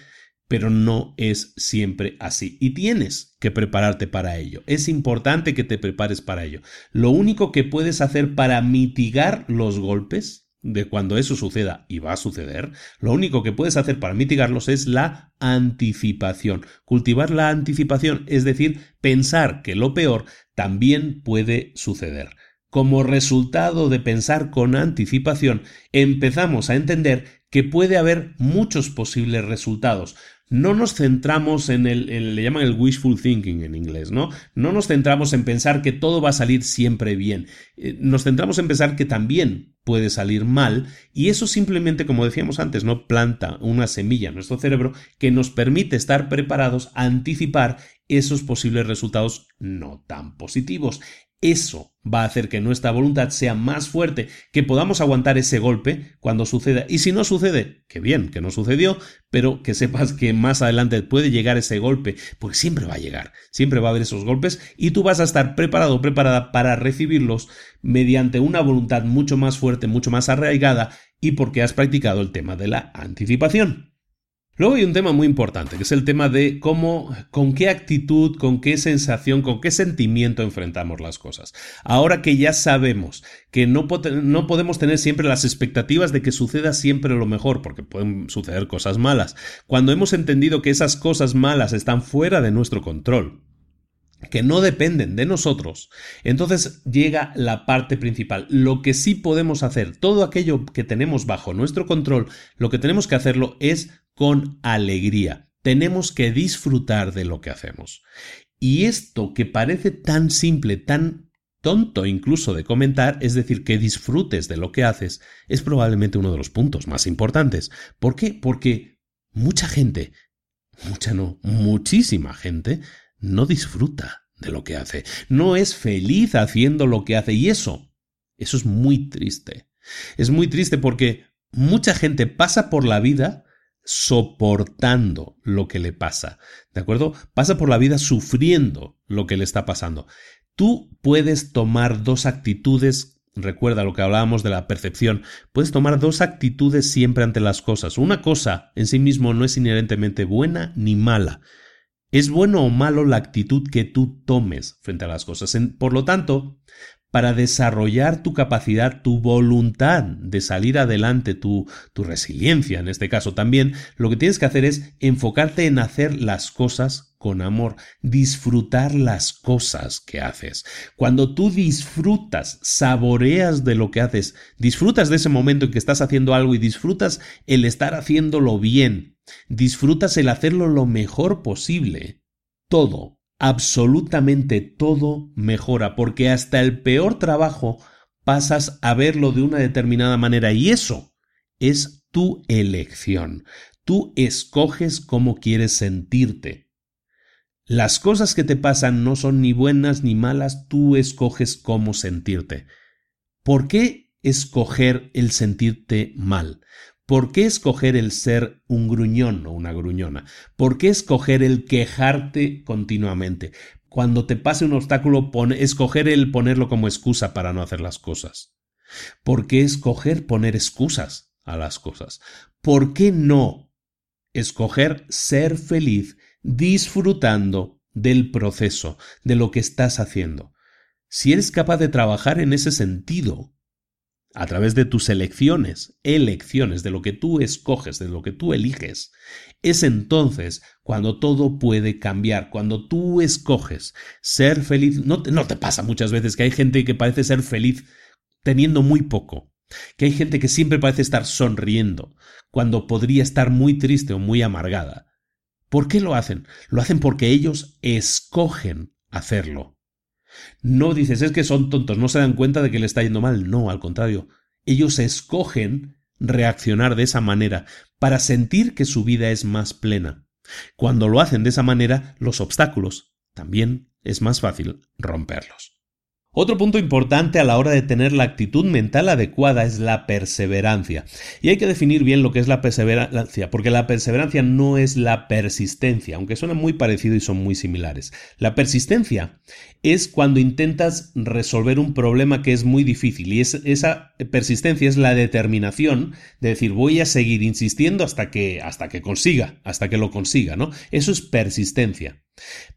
pero no es siempre así. Y tienes que prepararte para ello. Es importante que te prepares para ello. Lo único que puedes hacer para mitigar los golpes de cuando eso suceda y va a suceder, lo único que puedes hacer para mitigarlos es la anticipación. Cultivar la anticipación, es decir, pensar que lo peor también puede suceder. Como resultado de pensar con anticipación, empezamos a entender que puede haber muchos posibles resultados, no nos centramos en el, le llaman el wishful thinking en inglés, ¿no? No nos centramos en pensar que todo va a salir siempre bien. Eh, nos centramos en pensar que también puede salir mal y eso simplemente, como decíamos antes, no planta una semilla en nuestro cerebro que nos permite estar preparados a anticipar esos posibles resultados no tan positivos. Eso va a hacer que nuestra voluntad sea más fuerte, que podamos aguantar ese golpe cuando suceda. Y si no sucede, que bien, que no sucedió, pero que sepas que más adelante puede llegar ese golpe, porque siempre va a llegar, siempre va a haber esos golpes y tú vas a estar preparado o preparada para recibirlos mediante una voluntad mucho más fuerte, mucho más arraigada y porque has practicado el tema de la anticipación. Luego hay un tema muy importante, que es el tema de cómo, con qué actitud, con qué sensación, con qué sentimiento enfrentamos las cosas. Ahora que ya sabemos que no, no podemos tener siempre las expectativas de que suceda siempre lo mejor, porque pueden suceder cosas malas, cuando hemos entendido que esas cosas malas están fuera de nuestro control, que no dependen de nosotros, entonces llega la parte principal. Lo que sí podemos hacer, todo aquello que tenemos bajo nuestro control, lo que tenemos que hacerlo es con alegría. Tenemos que disfrutar de lo que hacemos. Y esto que parece tan simple, tan tonto incluso de comentar, es decir, que disfrutes de lo que haces, es probablemente uno de los puntos más importantes. ¿Por qué? Porque mucha gente, mucha no, muchísima gente, no disfruta de lo que hace, no es feliz haciendo lo que hace y eso, eso es muy triste. Es muy triste porque mucha gente pasa por la vida soportando lo que le pasa, ¿de acuerdo? Pasa por la vida sufriendo lo que le está pasando. Tú puedes tomar dos actitudes recuerda lo que hablábamos de la percepción, puedes tomar dos actitudes siempre ante las cosas. Una cosa en sí mismo no es inherentemente buena ni mala. Es bueno o malo la actitud que tú tomes frente a las cosas. Por lo tanto, para desarrollar tu capacidad, tu voluntad de salir adelante, tu, resiliencia en este caso también, lo que tienes que hacer es enfocarte en hacer las cosas con amor, disfrutar las cosas que haces. Cuando tú disfrutas, saboreas de lo que haces, disfrutas de ese momento en que estás haciendo algo y disfrutas el estar haciéndolo bien, disfrutas el hacerlo lo mejor posible, todo absolutamente todo mejora, porque hasta el peor trabajo pasas a verlo de una determinada manera y eso es tu elección. Tú escoges cómo quieres sentirte. Las cosas que te pasan no son ni buenas ni malas, tú escoges cómo sentirte. ¿Por qué escoger el sentirte mal? ¿Por qué escoger el ser un gruñón o una gruñona? ¿Por qué escoger el quejarte continuamente? Cuando te pase un obstáculo, escoger el ponerlo como excusa para no hacer las cosas. ¿Por qué escoger poner excusas a las cosas? ¿Por qué no escoger ser feliz disfrutando del proceso, de lo que estás haciendo? Si eres capaz de trabajar en ese sentido, a través de tus elecciones, elecciones, de lo que tú escoges, de lo que tú eliges, es entonces cuando todo puede cambiar, cuando tú escoges ser feliz. No te, no te pasa muchas veces que hay gente que parece ser feliz teniendo muy poco, que hay gente que siempre parece estar sonriendo, cuando podría estar muy triste o muy amargada. ¿Por qué lo hacen? Lo hacen porque ellos escogen hacerlo. No dices, es que son tontos, no se dan cuenta de que le está yendo mal. No, al contrario, ellos escogen reaccionar de esa manera para sentir que su vida es más plena. Cuando lo hacen de esa manera, los obstáculos también es más fácil romperlos. Otro punto importante a la hora de tener la actitud mental adecuada es la perseverancia. Y hay que definir bien lo que es la perseverancia, porque la perseverancia no es la persistencia, aunque suena muy parecido y son muy similares. La persistencia es cuando intentas resolver un problema que es muy difícil y esa persistencia es la determinación de decir voy a seguir insistiendo hasta que hasta que consiga, hasta que lo consiga, ¿no? Eso es persistencia.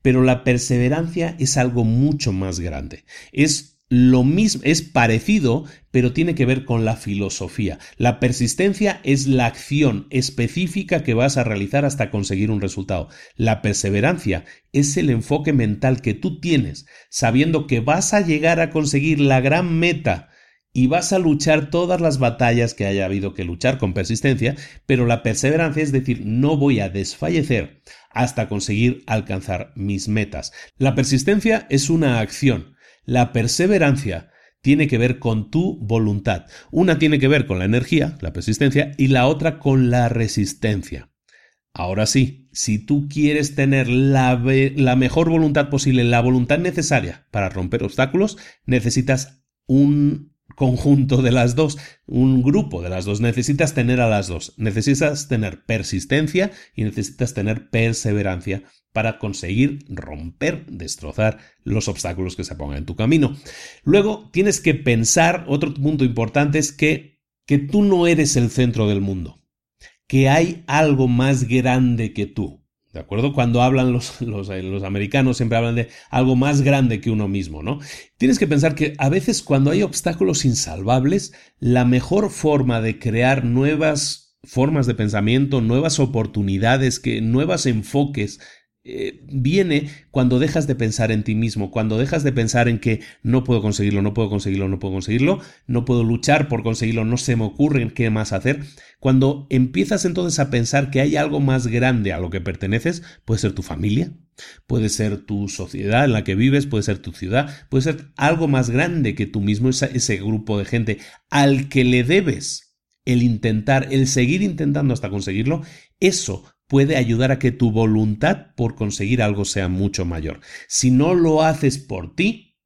Pero la perseverancia es algo mucho más grande. Es lo mismo, es parecido, pero tiene que ver con la filosofía. La persistencia es la acción específica que vas a realizar hasta conseguir un resultado. La perseverancia es el enfoque mental que tú tienes, sabiendo que vas a llegar a conseguir la gran meta y vas a luchar todas las batallas que haya habido que luchar con persistencia, pero la perseverancia es decir, no voy a desfallecer hasta conseguir alcanzar mis metas. La persistencia es una acción. La perseverancia tiene que ver con tu voluntad. Una tiene que ver con la energía, la persistencia, y la otra con la resistencia. Ahora sí, si tú quieres tener la, la, mejor voluntad posible, la voluntad necesaria para romper obstáculos, necesitas un conjunto de las dos, un grupo de las dos. Necesitas tener a las dos. Necesitas tener persistencia y necesitas tener perseverancia para conseguir romper, destrozar los obstáculos que se pongan en tu camino. Luego tienes que pensar, otro punto importante es que, que tú no eres el centro del mundo, que hay algo más grande que tú. ¿De acuerdo? Cuando hablan los, los, eh, los, americanos siempre hablan de algo más grande que uno mismo, ¿no? Tienes que pensar que a veces cuando hay obstáculos insalvables, la mejor forma de crear nuevas formas de pensamiento, nuevas oportunidades, que, nuevos enfoques eh, viene cuando dejas de pensar en ti mismo, cuando dejas de pensar en que no puedo conseguirlo, no puedo conseguirlo, no puedo conseguirlo, no puedo luchar por conseguirlo, no se me ocurre qué más hacer. Cuando empiezas entonces a pensar que hay algo más grande a lo que perteneces, puede ser tu familia, puede ser tu sociedad en la que vives, puede ser tu ciudad, puede ser algo más grande que tú mismo, ese grupo de gente al que le debes el intentar, el seguir intentando hasta conseguirlo, eso puede ayudar a que tu voluntad por conseguir algo sea mucho mayor. Si no lo haces por ti,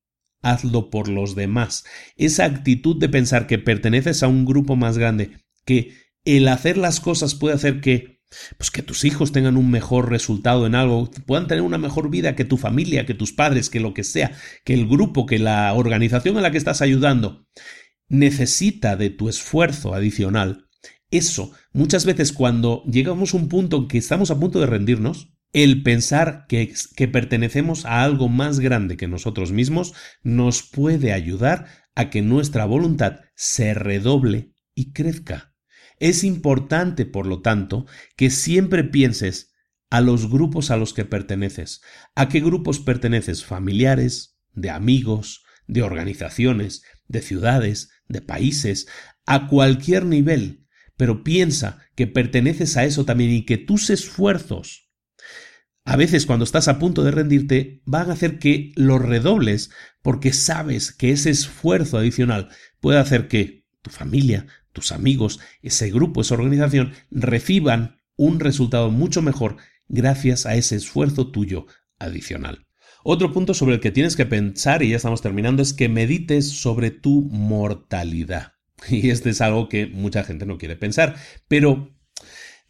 hazlo por los demás. Esa actitud de pensar que perteneces a un grupo más grande, que el hacer las cosas puede hacer que pues que tus hijos tengan un mejor resultado en algo, puedan tener una mejor vida que tu familia, que tus padres, que lo que sea, que el grupo, que la organización a la que estás ayudando. necesita de tu esfuerzo adicional, eso, muchas veces cuando llegamos a un punto en que estamos a punto de rendirnos, el pensar que, que, pertenecemos a algo más grande que nosotros mismos nos puede ayudar a que nuestra voluntad se redoble y crezca. Es importante, por lo tanto, que siempre pienses a los grupos a los que perteneces. ¿A qué grupos perteneces? Familiares, de amigos, de organizaciones, de ciudades, de países, a cualquier nivel. Pero piensa que perteneces a eso también y que tus esfuerzos, a veces cuando estás a punto de rendirte, van a hacer que los redobles porque sabes que ese esfuerzo adicional puede hacer que tu familia, tus amigos, ese grupo, esa organización reciban un resultado mucho mejor gracias a ese esfuerzo tuyo adicional. Otro punto sobre el que tienes que pensar, y ya estamos terminando, es que medites sobre tu mortalidad. *laughs* Y este es algo que mucha gente no quiere pensar, pero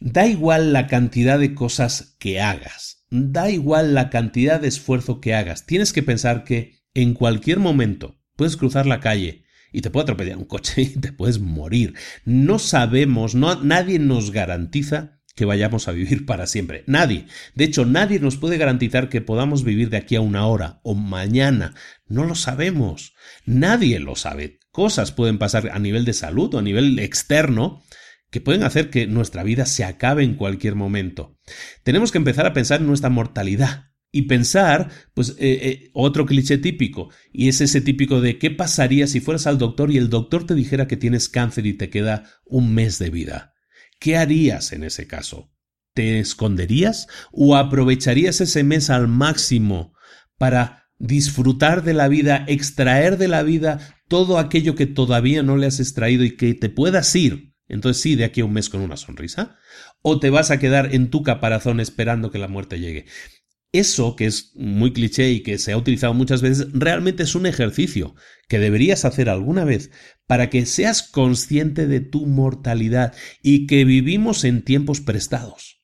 da igual la cantidad de cosas que hagas, da igual la cantidad de esfuerzo que hagas, tienes que pensar que en cualquier momento puedes cruzar la calle y te puede atropellar un coche *laughs* y te puedes morir. No sabemos, no, nadie nos garantiza que vayamos a vivir para siempre. Nadie. De hecho, nadie nos puede garantizar que podamos vivir de aquí a una hora o mañana. No lo sabemos. Nadie lo sabe. Cosas pueden pasar a nivel de salud o a nivel externo que pueden hacer que nuestra vida se acabe en cualquier momento. Tenemos que empezar a pensar en nuestra mortalidad. Y pensar, pues, eh, eh, otro cliché típico, y es ese típico de qué pasaría si fueras al doctor y el doctor te dijera que tienes cáncer y te queda un mes de vida. ¿Qué harías en ese caso? ¿Te esconderías o aprovecharías ese mes al máximo para disfrutar de la vida, extraer de la vida todo aquello que todavía no le has extraído y que te puedas ir? Entonces sí, de aquí a un mes con una sonrisa. ¿O te vas a quedar en tu caparazón esperando que la muerte llegue? Eso, que es muy cliché y que se ha utilizado muchas veces, realmente es un ejercicio que deberías hacer alguna vez para que seas consciente de tu mortalidad y que vivimos en tiempos prestados.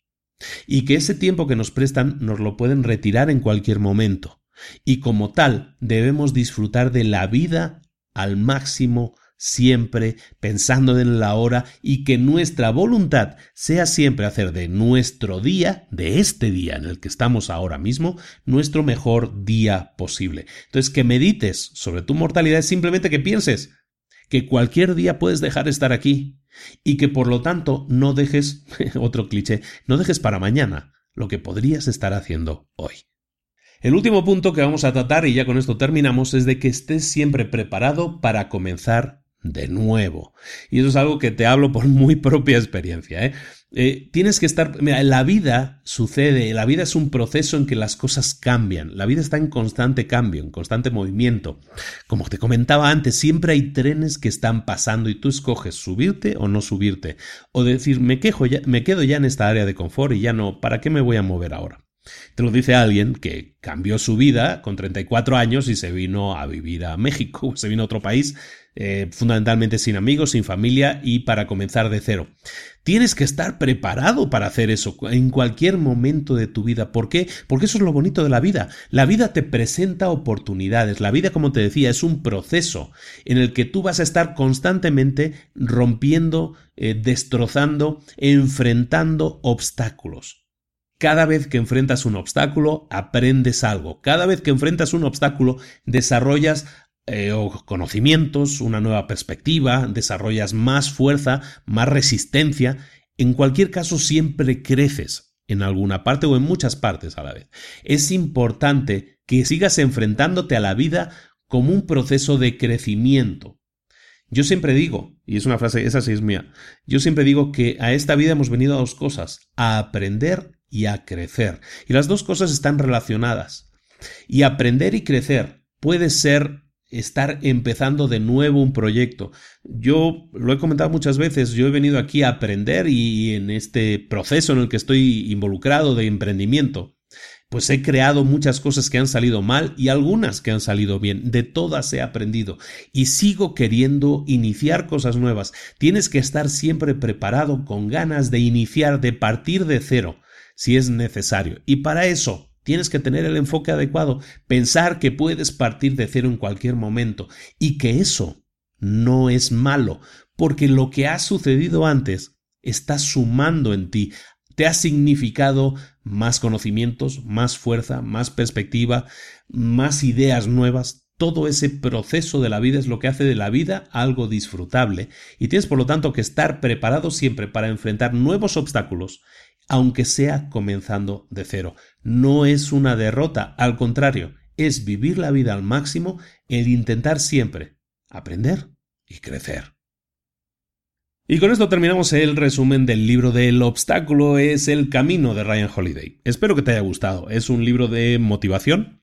Y que ese tiempo que nos prestan nos lo pueden retirar en cualquier momento. Y como tal, debemos disfrutar de la vida al máximo siempre pensando en la hora y que nuestra voluntad sea siempre hacer de nuestro día, de este día en el que estamos ahora mismo, nuestro mejor día posible. Entonces, que medites sobre tu mortalidad es simplemente que pienses que cualquier día puedes dejar de estar aquí y que por lo tanto no dejes, *laughs* otro cliché, no dejes para mañana lo que podrías estar haciendo hoy. El último punto que vamos a tratar, y ya con esto terminamos, es de que estés siempre preparado para comenzar de nuevo. Y eso es algo que te hablo por muy propia experiencia. ¿eh? Eh, tienes que estar... Mira, la vida sucede, la vida es un proceso en que las cosas cambian. La vida está en constante cambio, en constante movimiento. Como te comentaba antes, siempre hay trenes que están pasando y tú escoges subirte o no subirte. O decir, me, quejo ya, me quedo ya en esta área de confort y ya no, ¿para qué me voy a mover ahora? Te lo dice alguien que cambió su vida con 34 años y se vino a vivir a México, *laughs* se vino a otro país, eh, fundamentalmente sin amigos, sin familia y para comenzar de cero. Tienes que estar preparado para hacer eso en cualquier momento de tu vida. ¿Por qué? Porque eso es lo bonito de la vida. La vida te presenta oportunidades. La vida, como te decía, es un proceso en el que tú vas a estar constantemente rompiendo, eh, destrozando, enfrentando obstáculos. Cada vez que enfrentas un obstáculo, aprendes algo. Cada vez que enfrentas un obstáculo, desarrollas eh, conocimientos, una nueva perspectiva, desarrollas más fuerza, más resistencia. En cualquier caso, siempre creces en alguna parte o en muchas partes a la vez. Es importante que sigas enfrentándote a la vida como un proceso de crecimiento. Yo siempre digo, y es una frase, esa sí es mía, yo siempre digo que a esta vida hemos venido a dos cosas, a aprender y a crecer. Y las dos cosas están relacionadas. Y aprender y crecer puede ser estar empezando de nuevo un proyecto. Yo lo he comentado muchas veces, yo he venido aquí a aprender y en este proceso en el que estoy involucrado de emprendimiento, pues he creado muchas cosas que han salido mal y algunas que han salido bien. De todas he aprendido y sigo queriendo iniciar cosas nuevas. Tienes que estar siempre preparado con ganas de iniciar, de partir de cero si es necesario. Y para eso tienes que tener el enfoque adecuado, pensar que puedes partir de cero en cualquier momento y que eso no es malo, porque lo que ha sucedido antes está sumando en ti, te ha significado más conocimientos, más fuerza, más perspectiva, más ideas nuevas. Todo ese proceso de la vida es lo que hace de la vida algo disfrutable y tienes por lo tanto que estar preparado siempre para enfrentar nuevos obstáculos, aunque sea comenzando de cero. No es una derrota, al contrario, es vivir la vida al máximo, el intentar siempre aprender y crecer. Y con esto terminamos el resumen del libro del obstáculo es el camino de Ryan Holiday. Espero que te haya gustado. Es un libro de motivación,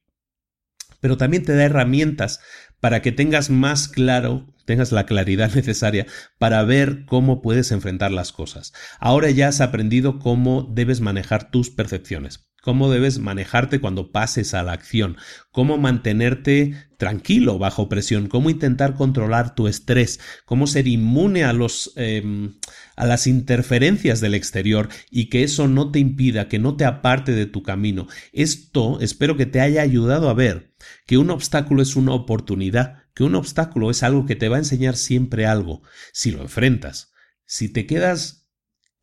pero también te da herramientas para que tengas más claro, tengas la claridad *laughs* necesaria para ver cómo puedes enfrentar las cosas. Ahora ya has aprendido cómo debes manejar tus percepciones cómo debes manejarte cuando pases a la acción, cómo mantenerte tranquilo bajo presión, cómo intentar controlar tu estrés, cómo ser inmune a los em, a las interferencias del exterior y que eso no te impida, que no te aparte de tu camino. Esto espero que te haya ayudado a ver que un obstáculo es una oportunidad, que un obstáculo es algo que te va a enseñar siempre algo, si lo enfrentas. Si te quedas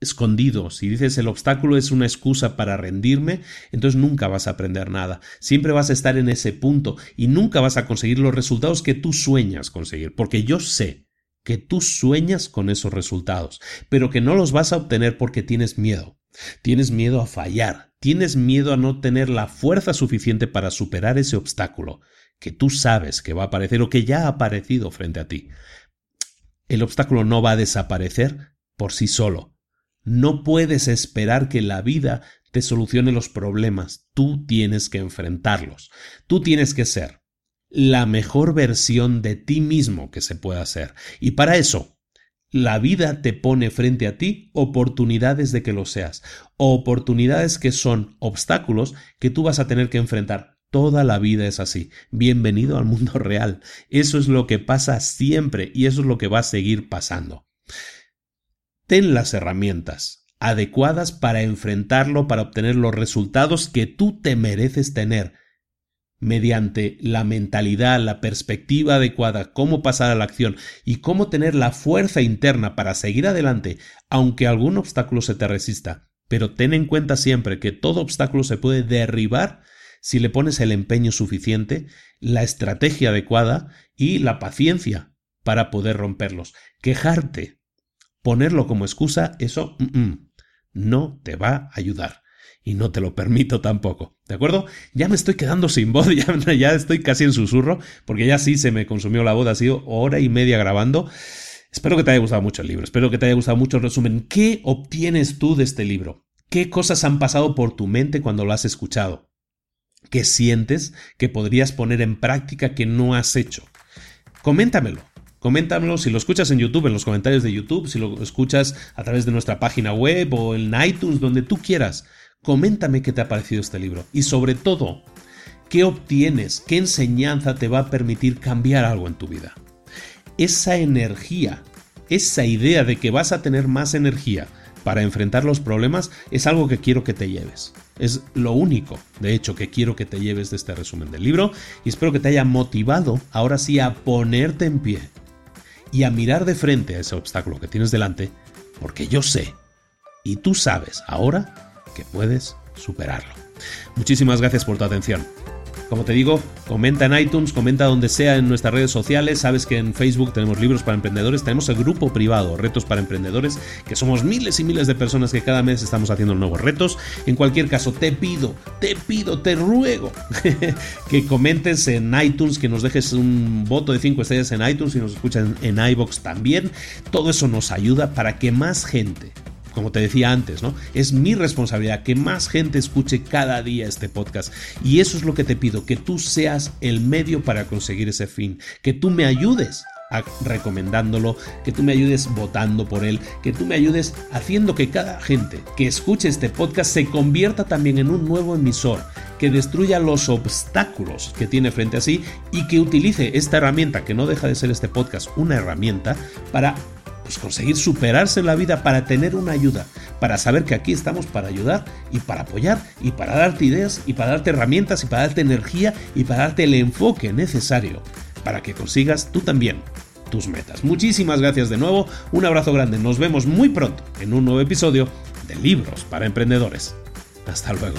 escondido, si dices el obstáculo es una excusa para rendirme, entonces nunca vas a aprender nada. Siempre vas a estar en ese punto y nunca vas a conseguir los resultados que tú sueñas conseguir, porque yo sé que tú sueñas con esos resultados, pero que no los vas a obtener porque tienes miedo. Tienes miedo a fallar, tienes miedo a no tener la fuerza suficiente para superar ese obstáculo que tú sabes que va a aparecer o que ya ha aparecido frente a ti. El obstáculo no va a desaparecer por sí solo, no puedes esperar que la vida te solucione los problemas, tú tienes que enfrentarlos. Tú tienes que ser la mejor versión de ti mismo que se pueda ser. Y para eso, la vida te pone frente a ti oportunidades de que lo seas, oportunidades que son obstáculos que tú vas a tener que enfrentar. Toda la vida es así. Bienvenido al mundo *laughs* real. Eso es lo que pasa siempre y eso es lo que va a seguir pasando. Ten las herramientas adecuadas para enfrentarlo, para obtener los resultados que tú te mereces tener, mediante la mentalidad, la perspectiva adecuada, cómo pasar a la acción y cómo tener la fuerza interna para seguir adelante, aunque algún obstáculo se te resista. Pero ten en cuenta siempre que todo obstáculo se puede derribar si le pones el empeño suficiente, la estrategia adecuada y la paciencia para poder romperlos. Quejarte ponerlo como excusa, eso no te va a ayudar. Y no te lo permito tampoco. ¿De acuerdo? Ya me estoy quedando sin voz, *laughs* ya, ya estoy casi en susurro, porque ya sí se me consumió la voz, ha sido hora y media grabando. Espero que te haya gustado mucho el libro, espero que te haya gustado mucho el resumen. ¿Qué obtienes tú de este libro? ¿Qué cosas han pasado por tu mente cuando lo has escuchado? ¿Qué sientes que podrías poner en práctica que no has hecho? Coméntamelo. Coméntamelo si lo escuchas en YouTube, en los comentarios de YouTube, si lo escuchas a través de nuestra página web o en iTunes, donde tú quieras. Coméntame qué te ha parecido este libro y sobre todo, qué obtienes, qué enseñanza te va a permitir cambiar algo en tu vida. Esa energía, esa idea de que vas a tener más energía para enfrentar los problemas es algo que quiero que te lleves. Es lo único, de hecho, que quiero que te lleves de este resumen del libro y espero que te haya motivado ahora sí a ponerte en pie y a mirar de frente a ese obstáculo que tienes delante, porque yo sé, y tú sabes ahora, que puedes superarlo. Muchísimas gracias por tu atención. Como te digo, comenta en iTunes, comenta donde sea en nuestras redes sociales. Sabes que en Facebook tenemos libros para emprendedores, tenemos el grupo privado, Retos para Emprendedores, que somos miles y miles de personas que cada mes estamos haciendo nuevos retos. En cualquier caso, te pido, te pido, te ruego *laughs* que comentes en iTunes, que nos dejes un voto de 5 estrellas en iTunes y nos escuchan en iBox también. Todo eso nos ayuda para que más gente como te decía antes, ¿no? Es mi responsabilidad que más gente escuche cada día este podcast. Y eso es lo que te pido, que tú seas el medio para conseguir ese fin, que tú me ayudes recomendándolo, que tú me ayudes votando por él, que tú me ayudes haciendo que cada gente que escuche este podcast se convierta también en un nuevo emisor, que destruya los obstáculos que tiene frente a sí y que utilice esta herramienta, que no deja de ser este podcast una herramienta, para pues, conseguir superarse en la vida para tener una ayuda, para saber que aquí estamos para ayudar y para apoyar y para darte ideas y para darte herramientas y para darte energía y para darte el enfoque necesario para que consigas tú también tus metas. Muchísimas gracias de nuevo, un abrazo grande, nos vemos muy pronto en un nuevo episodio de Libros para Emprendedores. Hasta luego.